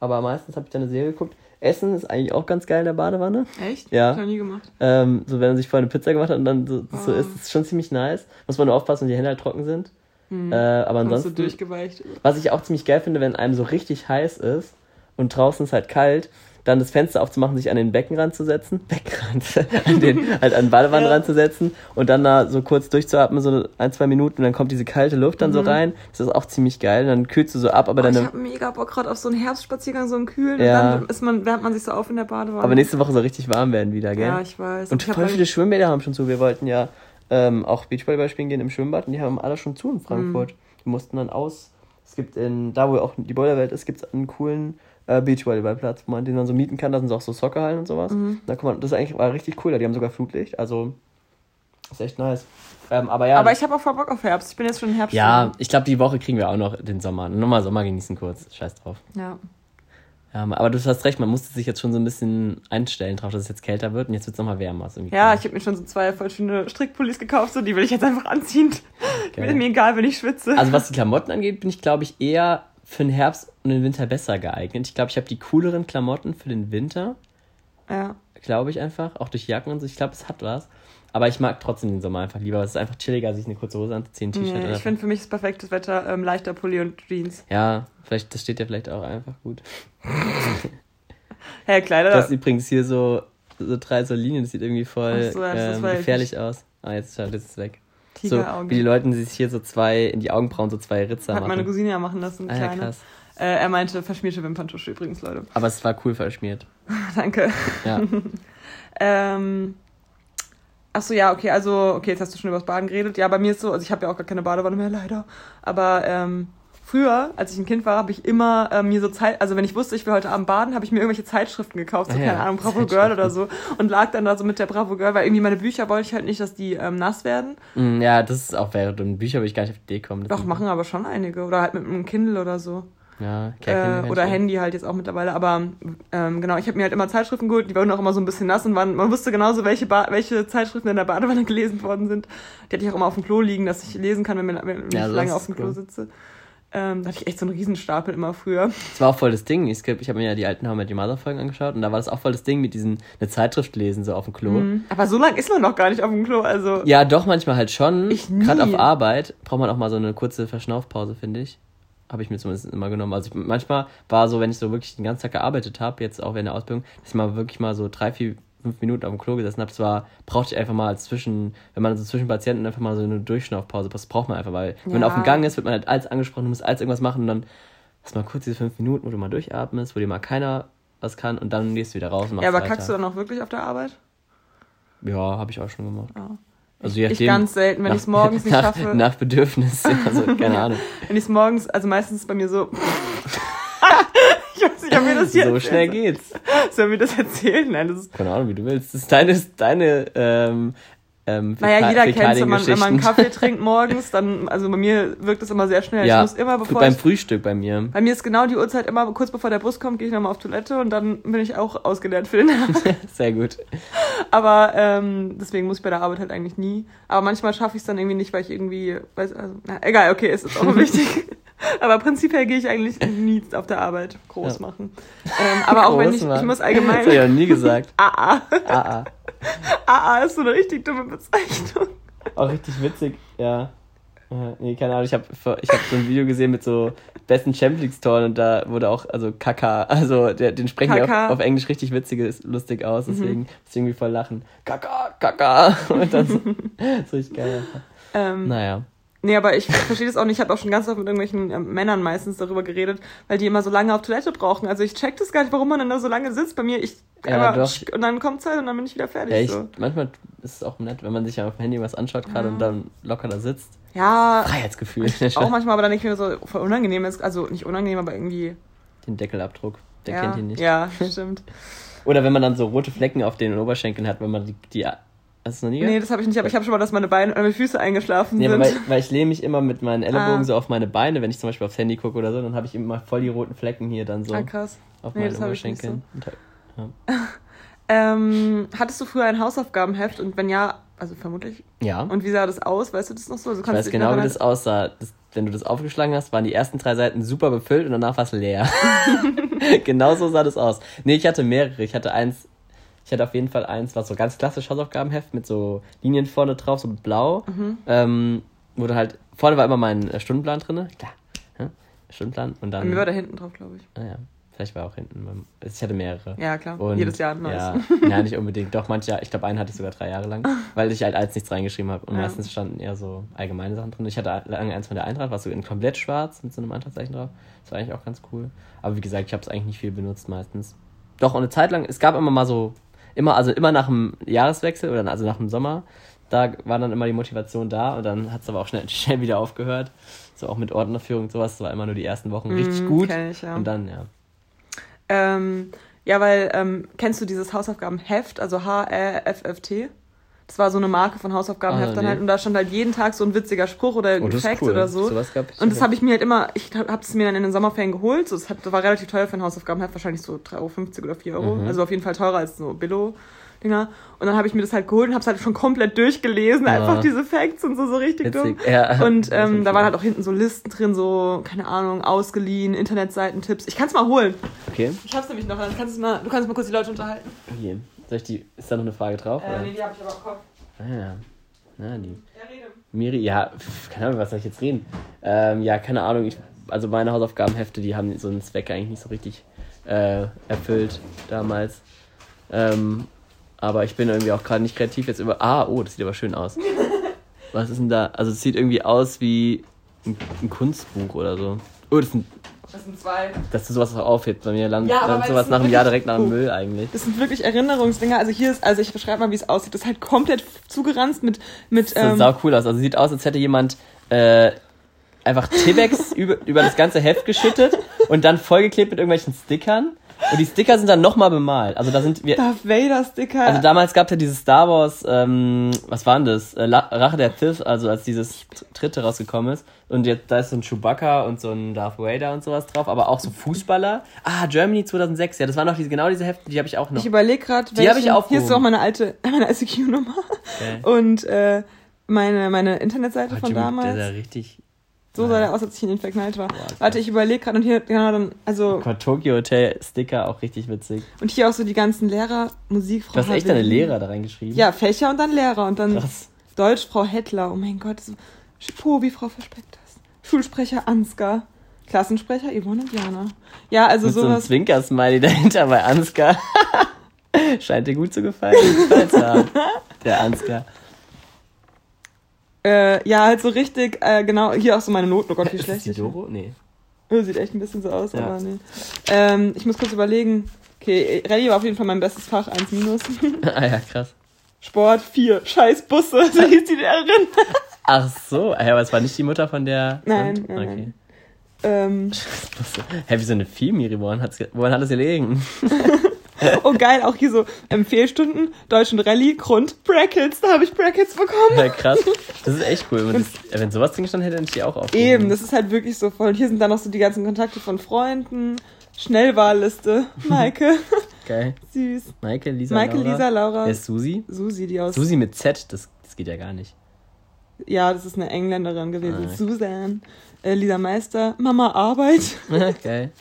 Aber meistens habe ich dann eine Serie geguckt. Essen ist eigentlich auch ganz geil in der Badewanne. Echt? Ja. Hab ich noch nie gemacht. Ähm, so wenn man sich vorher eine Pizza gemacht hat und dann so, das so Oh. ist, das ist schon ziemlich nice. Muss man nur aufpassen, wenn die Hände halt trocken sind. Mhm. Äh, aber ansonsten. durchgeweicht. Was ich auch ziemlich geil finde, wenn einem so richtig heiß ist und draußen ist halt kalt, dann das Fenster aufzumachen, sich an den Beckenrand zu setzen, [LAUGHS] Beckenrand, an den, [LAUGHS] halt an den Badewannenrand Ja. zu setzen und dann da so kurz durchzuatmen, so ein, zwei Minuten und dann kommt diese kalte Luft dann so Mhm. rein. Das ist auch ziemlich geil. Dann kühlst du so ab, aber Oh, ich dann, habe mega Bock gerade auf so einen Herbstspaziergang, so einen kühlen. Ja. Und dann ist man, wärmt man sich so auf in der Badewanne. aber nächste Woche soll richtig warm werden wieder, gell? Ja, ich weiß. und ich hab voll halt- viele Schwimmbäder haben schon zu. Wir wollten ja ähm, auch Beachvolleyball spielen gehen im Schwimmbad und die haben alle schon zu in Frankfurt. Mhm. Wir mussten dann aus. Es gibt in, da wo auch die Boilerwelt ist, gibt es einen coolen äh, Beachvolleyballplatz, wo man den dann so mieten kann. Da sind so auch so Soccerhallen und sowas. Mhm. Da kann man, das ist eigentlich war richtig cool. da. Die haben sogar Flutlicht, also ist echt nice. Ähm, aber ja, Aber ich habe auch voll Bock auf Herbst. Ich bin jetzt schon im Herbst. ja, ich glaube, die Woche kriegen wir auch noch den Sommer. Nochmal Sommer genießen kurz. Scheiß drauf. Ja. Ja, aber du hast recht, man musste sich jetzt schon so ein bisschen einstellen drauf, dass es jetzt kälter wird und jetzt wird es nochmal wärmer. Irgendwie Ja, cool. ich habe mir schon so zwei voll schöne Strickpullis gekauft, so die will ich jetzt einfach anziehen. [LAUGHS] Geil. Mir egal, wenn ich schwitze. Also was die Klamotten angeht, bin ich, glaube ich, eher für den Herbst und den Winter besser geeignet. Ich glaube, ich habe die cooleren Klamotten für den Winter, ja. glaube ich einfach, auch durch Jacken und so. Ich glaube, es hat was. Aber ich mag trotzdem den Sommer einfach lieber. Es ist einfach chilliger, sich eine kurze Hose anzuziehen, ein T-Shirt. Nee, ich finde für mich ist perfektes Wetter ähm, leichter Pulli und Jeans. ja, vielleicht, das steht ja vielleicht auch einfach gut. Hey, Kleider. Du hast übrigens hier so, so drei so Linien, das sieht irgendwie voll so, ja, das ähm, gefährlich aus. Ah, jetzt schaut jetzt ist es weg. So, Tigeraugen. wie die Leute die sich hier so zwei, in die Augenbrauen so zwei Ritze Hat machen. meine Cousine ja machen lassen, ah, ja, krass. Äh, er meinte verschmierte Wimperntusche übrigens, Leute. [LAUGHS] Aber es war cool verschmiert. Danke. Ja. [LAUGHS] Ähm, ach so, ja, okay, also, okay, jetzt hast du schon über das Baden geredet. Ja, bei mir ist so, also ich habe ja auch gar keine Badewanne mehr, leider. Aber ähm, früher, als ich ein Kind war, habe ich immer ähm, mir so Zeit, also wenn ich wusste, ich will heute Abend baden, habe ich mir irgendwelche Zeitschriften gekauft, so ja, keine Ahnung, Bravo Girl oder so. Und lag dann da so mit der Bravo Girl, weil irgendwie meine Bücher wollte ich halt nicht, dass die ähm, nass werden. Mm, Ja, das ist auch wäre dumm. Bücher würde ich gar nicht auf die Idee kommen. Doch, machen aber schon einige. Oder halt mit einem Kindle oder so. Ja, Äh, oder Handy halt jetzt auch mittlerweile. Aber ähm, genau, ich habe mir halt immer Zeitschriften geholt, die waren auch immer so ein bisschen nass und waren, man wusste genauso, welche, ba welche Zeitschriften in der Badewanne [LAUGHS] gelesen worden sind. Die hatte ich auch immer auf dem Klo liegen, dass ich lesen kann, wenn, wenn Ja, ich lange auf dem Klo cool. sitze. Ähm, da hatte ich echt so einen Riesenstapel immer früher. Das war auch voll das Ding. Ich, ich habe mir ja die alten How Met Your Mother Folgen angeschaut und da war das auch voll das Ding mit diesen eine Zeitschrift lesen so auf dem Klo. Mhm. Aber so lange ist man noch gar nicht auf dem Klo, also. Ja, doch manchmal halt schon. Ich nie. Gerade auf Arbeit braucht man auch mal so eine kurze Verschnaufpause, finde ich. Habe ich mir zumindest immer genommen. Also ich, manchmal war so, wenn ich so wirklich den ganzen Tag gearbeitet habe, jetzt auch während der Ausbildung, dass ich mal wirklich mal so drei, vier, fünf Minuten auf dem Klo gesessen habe. Zwar brauchte ich einfach mal zwischen, wenn man so zwischen Patienten einfach mal so eine Durchschnaufpause, das braucht man einfach, weil wenn man Ja. auf dem Gang ist, wird man halt als angesprochen, du musst als irgendwas machen und dann hast du mal kurz diese fünf Minuten, wo du mal durchatmest, wo dir mal keiner was kann und dann gehst du wieder raus und machst Ja, aber weiter. kackst du dann auch wirklich auf der Arbeit? Ja, habe ich auch schon gemacht. Ja. Also Ich nachdem, ganz selten, wenn ich es morgens nicht [LAUGHS] nach, schaffe. Nach Bedürfnis, [LAUGHS] also keine Ahnung. [LAUGHS] Wenn ich es morgens, also meistens ist bei mir so. Ich weiß nicht, ob mir das hier So schnell geht's. Sollen wir das erzählen? Nein, das ist. Keine Ahnung, wie du willst. Das ist deine, deine ähm, ähm, Naja, jeder kennt es, wenn man, wenn man einen. Kaffee trinkt morgens, dann, also bei mir wirkt es immer sehr schnell. Ja, ich muss immer, bevor beim ich, Frühstück bei mir. bei mir ist genau die Uhrzeit immer, kurz bevor der Bus kommt, gehe ich nochmal auf Toilette und dann bin ich auch ausgelernt für den [LAUGHS] Tag. Sehr gut. Aber ähm, deswegen muss ich bei der Arbeit halt eigentlich nie. Aber manchmal schaffe ich es dann irgendwie nicht, weil ich irgendwie, weiß, also, na, egal, okay, es ist auch [LAUGHS] wichtig. Aber prinzipiell gehe ich eigentlich nie auf der Arbeit groß Ja. machen. Ähm, aber auch wenn Groß ich, ich machen. muss Das habe ich allgemein. noch nie gesagt. [LAUGHS] AA. Ah. AA ist so eine richtig dumme Bezeichnung. Auch richtig witzig, ja. Äh, Nee, keine Ahnung, ich habe ich hab so ein Video gesehen mit so besten Champions League Toren und da wurde auch, also Kaka, also der, den sprechen Kaka. auf, auf Englisch richtig witzig, ist lustig aus, deswegen muss ich irgendwie voll lachen. Kaka, Kaka. [LAUGHS] Und dann so, so richtig geil. Ähm, Naja. Nee, aber ich verstehe das auch nicht. Ich habe auch schon ganz oft mit irgendwelchen äh, Männern meistens darüber geredet, weil die immer so lange auf Toilette brauchen. Also ich check das gar nicht, warum man dann da so lange sitzt. Bei mir, ich Ja, aber, und dann kommt Zeit und dann bin ich wieder fertig. Ja, ich, so. manchmal ist es auch nett, wenn man sich ja auf dem Handy was anschaut gerade und dann locker da sitzt. ja Freiheitsgefühl. auch [LAUGHS] manchmal, aber dann ich mir so, voll unangenehm ist. Also nicht unangenehm, aber irgendwie. Den Deckelabdruck. Der ja, kennt ihn nicht. Ja, [LAUGHS] stimmt. Oder wenn man dann so rote Flecken auf den Oberschenkeln hat, wenn man die. die hast du noch nie Nee, gehört? das habe ich nicht, aber ich habe schon mal, dass meine Beine, meine Füße eingeschlafen Nee, sind. weil, weil ich lehne mich immer mit meinen Ellenbogen Ah. so auf meine Beine, wenn ich zum Beispiel aufs Handy gucke oder so, dann habe ich immer voll die roten Flecken hier dann so ah, krass. auf Nee, meinen Oberschenkeln. Und- [LAUGHS] Ähm, hattest du früher ein Hausaufgabenheft und wenn ja, also vermutlich. Ja, Und wie sah das aus? Weißt du das noch so? Also ich weiß genau, wie das aussah. Das, wenn du das aufgeschlagen hast, waren die ersten drei Seiten super befüllt und danach war es leer. [LAUGHS] [LAUGHS] genau so sah das aus. Nee, ich hatte mehrere. Ich hatte eins, ich hatte auf jeden Fall eins, was so ganz klassisch Hausaufgabenheft mit so Linien vorne drauf, so blau. Mhm. Ähm, wo halt, vorne war immer mein äh, Stundenplan drin. Klar. Ja? Stundenplan und dann. mir war da hinten drauf, glaube ich. Ah ja, vielleicht war auch hinten. Ich hatte mehrere. Ja, klar. Und, Jedes Jahr ein neues. [LAUGHS] Ja, ja, nicht unbedingt. Doch, manche, ich glaube, einen hatte ich sogar drei Jahre lang, [LAUGHS] weil ich halt als nichts reingeschrieben habe. Und Ja. meistens standen eher so allgemeine Sachen drin. Ich hatte lange eins von der Eintracht, was so in komplett schwarz mit so einem Eintragtzeichen drauf. Das war eigentlich auch ganz cool. Aber wie gesagt, ich habe es eigentlich nicht viel benutzt meistens. Doch, und eine Zeit lang, es gab immer mal so, immer, also immer nach dem Jahreswechsel oder also nach dem Sommer, da war dann immer die Motivation da und dann hat es aber auch schnell, [LAUGHS] schnell wieder aufgehört. So auch mit Ordnerführung und sowas, das war immer nur die ersten Wochen richtig Mm, gut. kenn ich, ja. Und dann, ja. Ähm, ja, weil, ähm, kennst du dieses Hausaufgabenheft, also H-R-F-F-T? Das war so eine Marke von Hausaufgabenheftern Ah, nee. halt und da stand halt jeden Tag so ein witziger Spruch oder Oh, ein ist Fact cool. oder so. Ich Und das habe ich mir halt immer, ich habe es mir dann in den Sommerferien geholt. So, das, hat, war relativ teuer für ein Hausaufgabenheft, wahrscheinlich so 3,50 Euro oder 4 Euro. Mhm. Also auf jeden Fall teurer als so Billo-Dinger. Und dann habe ich mir das halt geholt und habe es halt schon komplett durchgelesen. Ja. Einfach diese Facts und so, so richtig dumm. Witzig. Ja. Und [LAUGHS] ähm, da waren halt auch hinten so Listen drin, so, keine Ahnung, ausgeliehen, Internetseitentipps. Ich kann es mal holen. Okay. Ich hab's nämlich noch, dann kannst du mal, du kannst mal kurz die Leute unterhalten. okay. Soll ich die, ist da noch eine Frage drauf? oder? Äh, die habe ich aber im Kopf. Ah, ja. Na, die. Ja, rede. Miri, ja, pf, keine Ahnung, was soll ich jetzt reden? Ähm, ja, keine Ahnung. Ich, also meine Hausaufgabenhefte, die haben so einen Zweck eigentlich nicht so richtig äh, erfüllt damals. Ähm, aber ich bin irgendwie auch gerade nicht kreativ jetzt über. Ah, oh, das sieht aber schön aus. [LAUGHS] Was ist denn da? Also es sieht irgendwie aus wie ein, ein Kunstbuch oder so. Oh, das ist ein, Das sind zwei. dass du sowas auch aufhebst. Bei mir landet Ja, sowas nach einem Jahr direkt nach dem. Müll eigentlich. Das sind wirklich Erinnerungsdinger. Also hier ist, also ich beschreibe mal, wie es aussieht. Das ist halt komplett zugeranzt mit, mit, Das sah ähm, sau cool aus. Also sieht aus, als hätte jemand äh, einfach Tibex [LAUGHS] über, über das ganze Heft geschüttet und dann vollgeklebt mit irgendwelchen Stickern. Und die Sticker sind dann nochmal bemalt. Also da sind wir. Darth Vader Sticker. Also damals gab es ja dieses Star Wars, ähm, was war denn das? Äh, Rache der Sith, also als dieses dritte rausgekommen ist. Und jetzt da ist so ein Chewbacca und so ein Darth Vader und sowas drauf, aber auch so Fußballer. Ah, Germany 2006, ja, das waren noch diese, genau diese Hefte, die habe ich auch noch. ich überlege gerade, Die hab ich aufgehoben. Hier ist auch meine alte, [LAUGHS] meine ICQ-Nummer. Okay. Und äh, meine, meine Internetseite Oh, von Jimmy, damals. Der sah richtig So sah der aus, als ich in ihn verknallt war. Warte, ich überlege gerade und hier, genau, dann, also, Gott, Tokyo Hotel Sticker auch richtig witzig. und hier auch so die ganzen Lehrer, Musik, Frau Du hast echt deine. Lehrer da reingeschrieben? Ja, Fächer und dann Lehrer und dann Krass. Deutsch, Frau Hettler, oh mein Gott, so, Pobi, Frau Verspeckters. Schulsprecher Ansgar. Klassensprecher Yvonne und Jana. Ja, also Mit so einem sowas. Zwinker-Smiley [LAUGHS] dahinter bei Ansgar. [LAUGHS] Scheint dir gut zu gefallen. [LAUGHS] Der Ansgar. Äh, ja, halt so richtig, äh, genau, hier auch so meine Noten. Oh Gott, wie Ist schlecht die ich bin. Doro? Nee. Oh, Sieht echt ein bisschen so aus, Ja. aber nee. Ähm, ich muss kurz überlegen. Okay, Rallye war auf jeden Fall mein bestes Fach, 1 minus. [LAUGHS] ah ja, krass. Sport 4, scheiß Busse, [LAUGHS] so hieß die Lehrerin. Ach so, ja, aber es war nicht die Mutter von der. Nein, nein, okay. nein. Ähm, Hä, wie so eine Vielmiri, woran, hat's woran hat es gelegen? [LAUGHS] [LAUGHS] oh geil, auch hier so Empfehlstunden, Deutsch und Rallye, Grund, Brackets, da habe ich Brackets bekommen. Ja, krass. Das ist echt cool. Wenn, das, wenn sowas drin gestanden hätte, ich die auch aufgehoben. Eben, das ist halt wirklich so voll. Und hier sind dann noch so die ganzen Kontakte von Freunden, Schnellwahlliste, [LAUGHS] Maike, Geil. süß. Maike, Lisa, Maike, Laura. Lisa, Laura, Wer ist Susi? Susi, die aus... Susi mit Z, das, das geht ja gar nicht. Ja, das ist eine Engländerin gewesen. Ah. Susan. Äh, Lisa Meister. Mama Arbeit. [LAUGHS] Geil.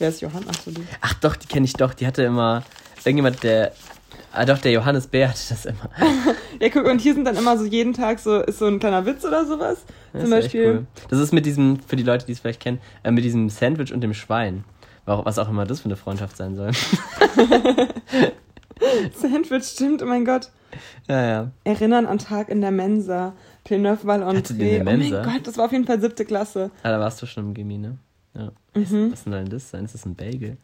Wer ist Johann? Ach so, die. Ach doch, die kenne ich doch. Die hatte immer. Irgendjemand, der. Ah doch, der Johannes Bär hatte das immer. Ja, guck, und hier sind dann immer so jeden Tag so, ist so ein kleiner Witz oder sowas. Das Zum Beispiel. Cool. Das ist mit diesem, für die Leute, die es vielleicht kennen, äh, mit diesem Sandwich und dem Schwein. Wa- Was auch immer das für eine Freundschaft sein soll. [LAUGHS] Sandwich, stimmt, oh mein Gott. ja, ja. Erinnern an Tag in der Mensa. Plenöf Wallon. Hatte die eine Oh mein Mensa? Gott, das war auf jeden Fall siebte Klasse. Ah, da warst du schon im Gimmi, ne? Ja. Mhm. Was soll denn das sein? Ist das ein Bagel?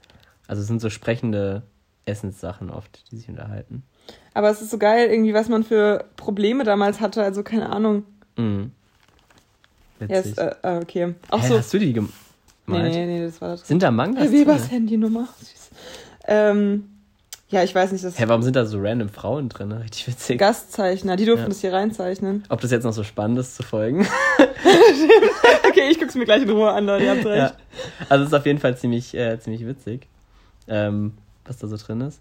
Also es sind so sprechende Essenssachen oft, die sich unterhalten. Aber es ist so geil, irgendwie, was man für Probleme damals hatte. Also, keine Ahnung. Mhm. Witzig. ist, äh, äh, okay. Auch Hä, so. hast du die gemalt? Nee, nee, nee, das war das. Sind da Mangas Herr Webers? Handynummer. Süß. Ähm, ja, ich weiß nicht, das Hä, warum sind da so random Frauen drin? Richtig witzig. Gastzeichner, die durften Ja. das hier reinzeichnen. Ob das jetzt noch so spannend ist zu folgen? [LAUGHS] [LAUGHS] Okay, ich guck's mir gleich in Ruhe an, Leute, ihr habt recht. ja. Also es ist auf jeden Fall ziemlich, äh, ziemlich witzig, ähm, was da so drin ist.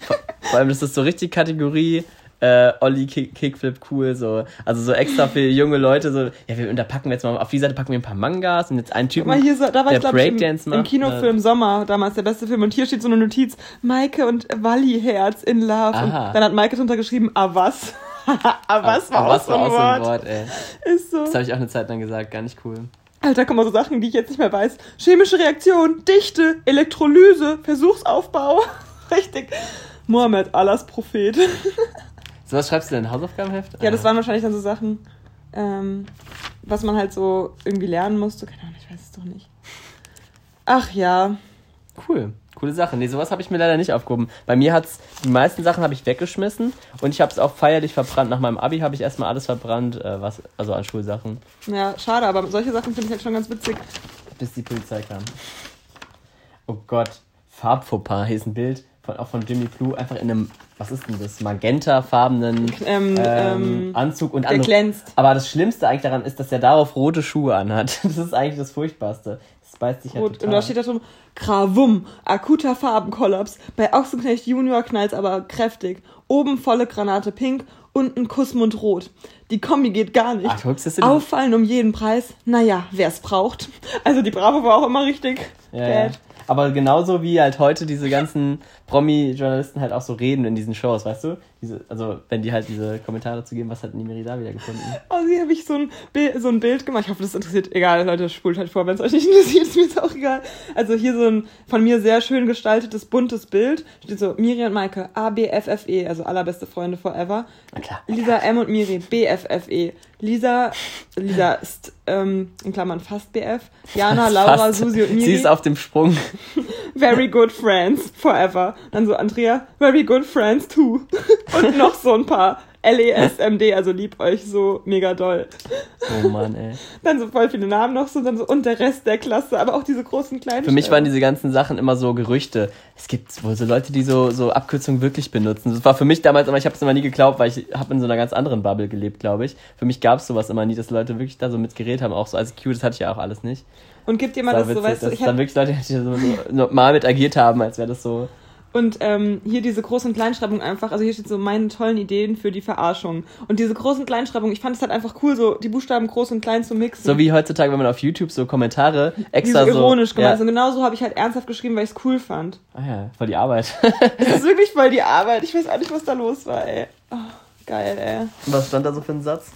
vor, vor allem, das ist so richtig Kategorie äh, Olli Kick, Kickflip cool, so. Also so extra für junge Leute, so, ja, wir, und da packen wir jetzt mal, auf die Seite packen wir ein paar Mangas und jetzt einen Guck Typen. mal, hier, so- da war der ich, glaube ich, im, Breakdance im macht, Kinofilm Sommer, damals der beste Film. Und hier steht so eine Notiz, Maike und Walli Herz in Love. Aha. Und dann hat Maike drunter geschrieben, ah was? [LAUGHS] ah was war auch was so war ein auch so ein Wort. Wort, ey. Ist so. Das habe ich auch eine Zeit lang gesagt, gar nicht cool. Alter, kommen mal so Sachen, die ich jetzt nicht mehr weiß. Chemische Reaktion, Dichte, Elektrolyse, Versuchsaufbau. [LAUGHS] Richtig. Mohammed, Allahs Prophet. [LAUGHS] So was schreibst du denn in Hausaufgabenheft? Ja, das Ah. waren wahrscheinlich dann so Sachen, ähm, was man halt so irgendwie lernen musste. Keine Ahnung, ich weiß es doch nicht. Ach ja. Cool. Coole Sache. Nee, sowas habe ich mir leider nicht aufgehoben. Bei mir hat's, die meisten Sachen habe ich weggeschmissen und ich habe es auch feierlich verbrannt. Nach meinem Abi habe ich erstmal alles verbrannt, äh, was, also an Schulsachen, Ja, schade, aber solche Sachen finde ich halt schon ganz witzig. bis die Polizei kam. Oh Gott. Farbfauxpas, hier ist ein Bild von, auch von Jimmy Blue, einfach in einem, was ist denn das, magentafarbenen Ähm, ähm, ähm, Anzug und der glänzt. Aber das Schlimmste eigentlich daran ist, dass er darauf rote Schuhe anhat. [LAUGHS] Das ist eigentlich das Furchtbarste. Das beißt sich ja Rot. total. Und da steht da drin, Gravum, akuter Farbenkollaps. Bei Ochsenknecht Junior knallt's aber kräftig. Oben volle Granate pink, unten Kussmund rot. Die Kombi geht gar nicht. Ach, Auffallen um jeden Preis. Naja, wer's braucht. Also die Bravo war auch immer richtig Ja, ja. Aber genauso wie halt heute diese ganzen Promi-Journalisten halt auch so reden in diesen Shows, weißt du? Diese, also, wenn die halt diese Kommentare zu geben, was hat Nimiri da wieder gefunden? Oh, hier habe ich so ein, Bild, so ein Bild gemacht. Ich hoffe, das interessiert. Egal, Leute, spult halt vor, wenn es euch nicht interessiert, ist mir jetzt auch egal. Also hier so ein von mir sehr schön gestaltetes, buntes Bild. Steht so Miri und Maike, A, B, F, F, E, also allerbeste Freunde forever. Na klar. Lisa M und Miri, B, F, F, E. Lisa, Lisa ist, ähm, in Klammern fast BF. Jana, Laura, Fast. Susi und Miri. Sie ist auf dem Sprung. [LAUGHS] Very good friends forever. Dann so Andrea, very good friends too. [LAUGHS] Und noch so ein paar. L-E-S-M-D, also lieb euch so mega doll. Oh Mann, ey. Dann so voll viele Namen noch so, dann so und der Rest der Klasse, aber auch diese großen kleinen. Für mich waren diese ganzen Sachen immer so Gerüchte. Es gibt wohl so Leute, die so, so Abkürzungen wirklich benutzen. Das war für mich damals, aber ich habe es immer nie geglaubt, weil ich habe in so einer ganz anderen Bubble gelebt, glaube ich. Für mich gab es sowas immer nie, dass Leute wirklich da so mit geredet haben. Auch so als Q, das hatte ich ja auch alles nicht. Und gibt jemand das so, witzig, weißt du, ich dann hab, wirklich Leute die so, so [LAUGHS] normal mit agiert haben, als wäre das so Und ähm, hier diese Groß- und Kleinschreibung einfach, also hier steht so meine tollen Ideen für die Verarschung. Und diese Groß- und Kleinschreibung, ich fand es halt einfach cool, so die Buchstaben groß und klein zu mixen. So wie heutzutage, wenn man auf YouTube so Kommentare extra so ironisch so. gemacht. Ja. Also genauso habe ich halt ernsthaft geschrieben, weil ich es cool fand. Ah ja, voll die Arbeit. [LAUGHS] Das ist [LAUGHS] wirklich voll die Arbeit. Ich weiß auch nicht, was da los war, ey. Oh, geil, ey. was stand da so für ein Satz?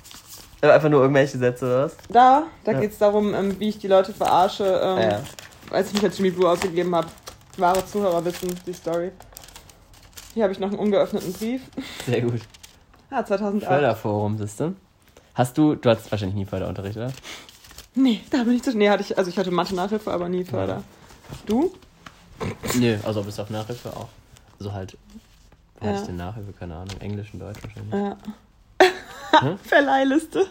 Äh, Einfach nur irgendwelche Sätze oder was? Da, da Ja. geht's darum, ähm, wie ich die Leute verarsche, ähm, Ah, ja. als ich mich als Jimmy Blue ausgegeben habe. Wahre Zuhörer wissen die Story. Hier habe ich noch einen ungeöffneten Brief. Sehr gut. [LAUGHS] Ah, 2008. Förderforum, siehst du? Hast du, du hattest wahrscheinlich nie Förderunterricht, oder? Nee, da bin ich zu. Nee, hatte ich, also ich hatte Mathe-Nachhilfe, aber nie Förder. Du? Nö, also bis auf Nachhilfe auch. Also halt, wo Ja. hatte ich denn Nachhilfe? Keine Ahnung. Englisch und Deutsch wahrscheinlich. Ja. Hm? [LAUGHS] Verleihliste.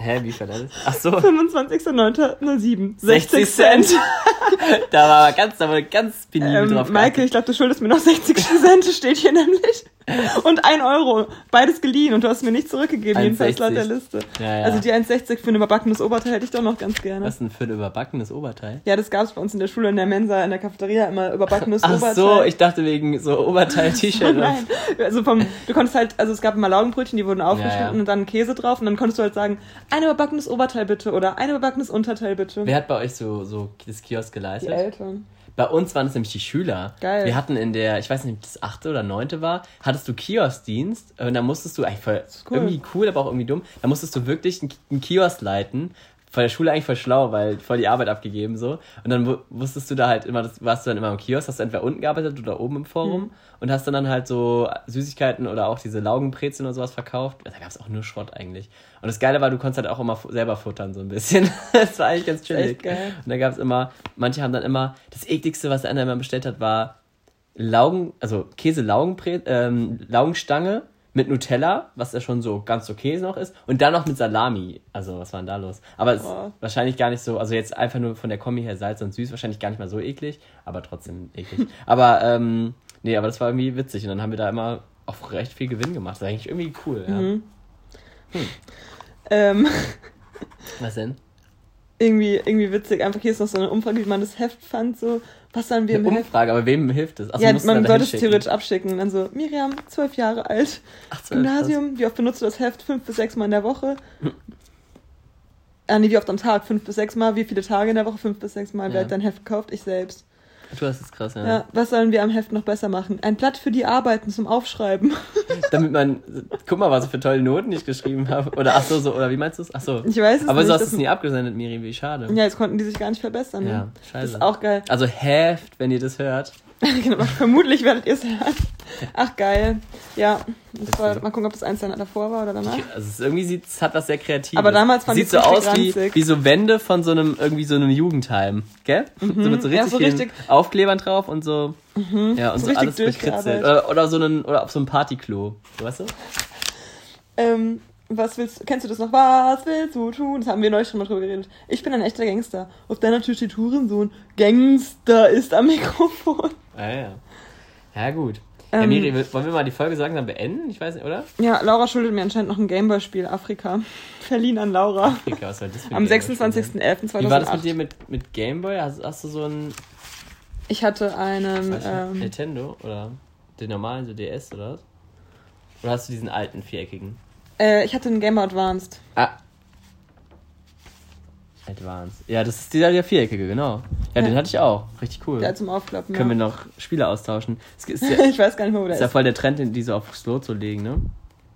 Hä, wie verletzt? Ach so, 25.09.07. 60 Cent. [LAUGHS] da war aber ganz, da wurde ganz penibel Ähm, drauf Michael, ich glaube, du schuldest mir noch 60 [LAUGHS] Cent, steht hier nämlich. Und 1 Euro. Beides geliehen und du hast mir nicht zurückgegeben, jedenfalls laut der 1,60. Liste. Ja, ja. Also die 1,60 für ein überbackenes Oberteil hätte ich doch noch ganz gerne. Was ist denn für ein überbackenes Oberteil? Ja, das gab es bei uns in der Schule, in der Mensa, in der Cafeteria immer überbackenes Ach Oberteil. so, ich dachte wegen so Oberteil-T-Shirt. [LAUGHS] Nein, also vom, du konntest halt, also es gab immer Laugenbrötchen, die wurden aufgeschnitten ja. und dann Käse drauf und dann konntest du halt sagen, ein überbackenes Oberteil bitte oder ein überbackenes Unterteil bitte. Wer hat bei euch so, so das Kiosk Die geleistet? Eltern. Bei uns waren es nämlich die Schüler. Geil. Wir hatten in der, ich weiß nicht, ob das achte oder neunte war, hattest du Kioskdienst und da musstest du, eigentlich voll, cool. irgendwie cool, aber auch irgendwie dumm, da musstest du wirklich einen Kiosk leiten. Von der Schule eigentlich voll schlau, weil voll die Arbeit abgegeben so. Und dann wu- wusstest du da halt immer, das warst du dann immer im Kiosk, hast du entweder unten gearbeitet oder oben im Forum Mhm. und hast dann, dann halt so Süßigkeiten oder auch diese Laugenbrezeln oder sowas verkauft. Da gab es auch nur Schrott eigentlich. Und das Geile war, du konntest halt auch immer selber futtern so ein bisschen. [LAUGHS] das war eigentlich ganz chillig. Und da gab es immer, manche haben dann immer, das ekligste, was der andere immer bestellt hat, war Laugen, also Käse-Laugenbre ähm, Laugenstange mit Nutella, was ja schon so ganz okay noch ist, und dann noch mit Salami. Also, was war denn da los? Aber es ist wahrscheinlich gar nicht so, also jetzt einfach nur von der Kombi her Salz und süß, wahrscheinlich gar nicht mal so eklig, aber trotzdem eklig. [LAUGHS] aber, ähm, nee, aber das war irgendwie witzig und dann haben wir da immer auch recht viel Gewinn gemacht. Das ist eigentlich irgendwie cool, ja. Mhm. Ähm, Was denn? Irgendwie, irgendwie witzig. Einfach hier ist noch so eine Umfrage, wie man das Heft fand, so, was sollen wir im Heft? Umfrage, aber wem hilft es? Achso, Ja, man dann sollte es theoretisch abschicken. Und dann so, Miriam, zwölf Jahre alt, Ach, zwölf, Gymnasium, wie oft benutzt du das Heft? Fünf bis sechs Mal in der Woche? Ah, nee, wie oft am Tag? Fünf bis sechs Mal. Wie viele Tage in der Woche? Fünf bis sechs Mal. Wer Ja. hat dein Heft gekauft? Ich selbst. Du hast es krass, ja. Ja. was sollen wir am Heft noch besser machen? Ein Blatt für die Arbeiten zum Aufschreiben. [LAUGHS] Damit man, guck mal, was für tolle Noten ich geschrieben habe. Oder ach so, so, oder wie meinst du es? Ach so. Ich weiß es Aber nicht. so hast du das- es nie abgesendet, Miri, wie schade. ja, jetzt konnten die sich gar nicht verbessern. Ne? Ja, Das scheiße. ist auch geil. Also Heft, wenn ihr das hört. [LAUGHS] genau, vermutlich werdet ihr es hören. Ach, geil. Ja, das war, mal gucken, ob das eins dann davor war oder danach. Also es ist irgendwie sieht, hat was sehr Kreatives. Aber damals fand Sieht so aus wie, ranzig. wie so Wände von so einem, irgendwie so einem Jugendheim. Gell? So mit so ja, richtig so vielen richtig- Aufklebern drauf und so. Ja, und So so, richtig alles bekritzelt. Oder, oder so einen, oder auf so einem Partyklo. Weißt du? Ähm, was willst kennst du das noch? Was willst du tun? Das haben wir neulich schon mal drüber geredet. Ich bin ein echter Gangster. Auf deiner Tür steht Hurensohn. Gangster ist am Mikrofon. Ah, ja. Ja, gut. ja, Ähm, Miri, wollen wir mal die Folge so langsam beenden? Ich weiß nicht, oder? Ja, Laura schuldet mir anscheinend noch ein Gameboy-Spiel, Afrika. [LAUGHS] Verliehen an Laura. Afrika, was war das für ein Am Gameboy-Spiel? 26.11.2008. Wie war das mit dir mit, mit Gameboy? Hast, hast du so ein Ich hatte einen, ähm, Nintendo oder den normalen, so DS oder was? Oder hast du diesen alten viereckigen? äh, ich hatte einen Game Boy Advanced. Ah. Advanced. Ja, das ist dieser der viereckige, genau. Ja, Ja. den hatte ich auch. Richtig cool. Der zum Aufklappen. Können wir ja. noch Spiele austauschen. Ist ja, [LAUGHS] ich weiß gar nicht mehr, wo der ist ja ist. voll der Trend, die so auf Slow zu legen, ne?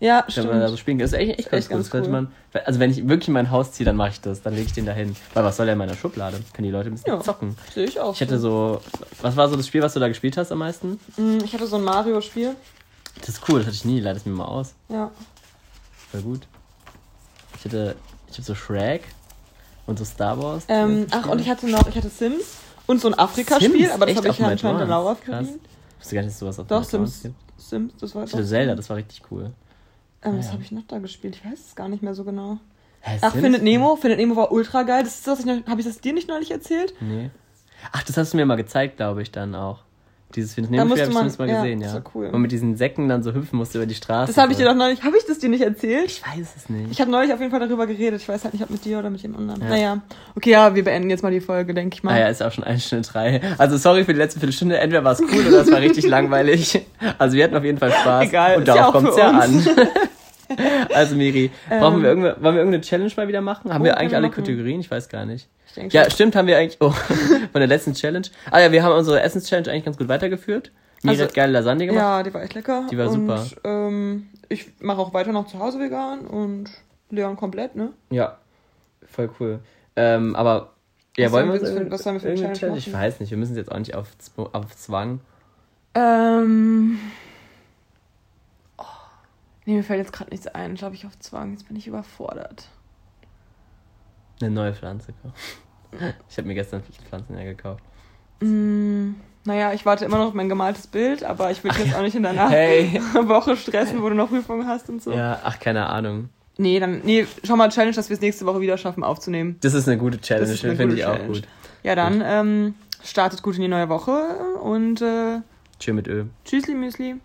Ja, Wenn man da so stimmt. spielen kann. Das ist echt, echt, ganz Echt cool. ganz Das könnte cool. man, also wenn ich wirklich in mein Haus ziehe, dann mache ich das. Dann lege ich den da hin. Weil was soll der in meiner Schublade? Können die Leute ein bisschen Ja. zocken. Sehe ich auch. Ich hätte so. Was war so das Spiel, was du da gespielt hast am meisten? Mm, Ich hatte so ein Mario-Spiel. Das ist cool, das hatte ich nie. Leite es mir mal aus. Ja. Voll gut. Ich hatte. Ich habe so Shrek und so Star Wars. Ähm, ach, und ich hatte noch, ich hatte Sims und so ein Afrika-Spiel, aber das habe ich ja anscheinend der Advance? Laura verdient. Ich wusste gar nicht, dass sowas auf Doch, Sims. Sims, das war Ich hatte Zelda, das war richtig cool. Ähm, Ah, was ja. habe ich noch da gespielt? Ich weiß es gar nicht mehr so genau. Hä, Ach, Sims? Findet Nemo. Findet Nemo war ultra geil. Das ist das, habe ich das dir nicht neulich erzählt? Nee. Ach, das hast du mir mal gezeigt, glaube ich, dann auch. Dieses Vietnamese habe ich zumindest mal ja, gesehen, das ja. war cool. Und mit diesen Säcken dann so hüpfen musste über die Straße. Das habe ich dir so. doch neulich, habe ich das dir nicht erzählt? Ich weiß es nicht. Ich habe neulich auf jeden Fall darüber geredet. Ich weiß halt nicht, ob mit dir oder mit dem anderen. Ja. Naja. Okay, ja, wir beenden jetzt mal die Folge, denke ich mal. Ah ja, ist auch schon eine Stunde drei. Also sorry für die letzte Viertelstunde. Entweder war es cool oder es war richtig [LAUGHS] langweilig. Also wir hatten auf jeden Fall Spaß. Egal, Und ja darauf auch kommt es ja an. [LAUGHS] [LAUGHS] also Miri, brauchen Ähm. wir irgende, wollen wir irgendeine Challenge mal wieder machen? Haben Oh, wir eigentlich wir alle machen. Kategorien? Ich weiß gar nicht. Ich denke Ja, stimmt, haben wir eigentlich. Oh, [LAUGHS] von der letzten Challenge. Ah ja, wir haben unsere Essens-Challenge eigentlich ganz gut weitergeführt. Miri Also- hat geile Lasagne gemacht. Ja, die war echt lecker. Die war und, super. Ähm, ich mache auch weiter noch zu Hause vegan und Leon komplett, ne? Ja, voll cool. Ähm, aber ja, Was wollen wir wir für- was sollen wir für eine irgendeine Challenge Ich weiß nicht, wir müssen es jetzt auch nicht auf, auf Zwang. Ähm. Nee, mir fällt jetzt gerade nichts ein. Glaube ich auf Zwang. Jetzt bin ich überfordert. Eine neue Pflanze kaufen. [LAUGHS] Ich habe mir gestern Pflanzen ja gekauft. Mm, naja, ich warte immer noch auf mein gemaltes Bild, aber ich will dich jetzt auch nicht in deiner Hey. [LAUGHS] Woche stressen, wo du noch Prüfungen hast und so. Ja, ach, keine Ahnung. Nee, dann, nee, schau mal Challenge, dass wir es nächste Woche wieder schaffen aufzunehmen. Das ist eine gute Challenge, finde ich auch gut. Ja, dann ähm, startet gut in die neue Woche und äh, Tschö mit Ö. Tschüssli Müsli.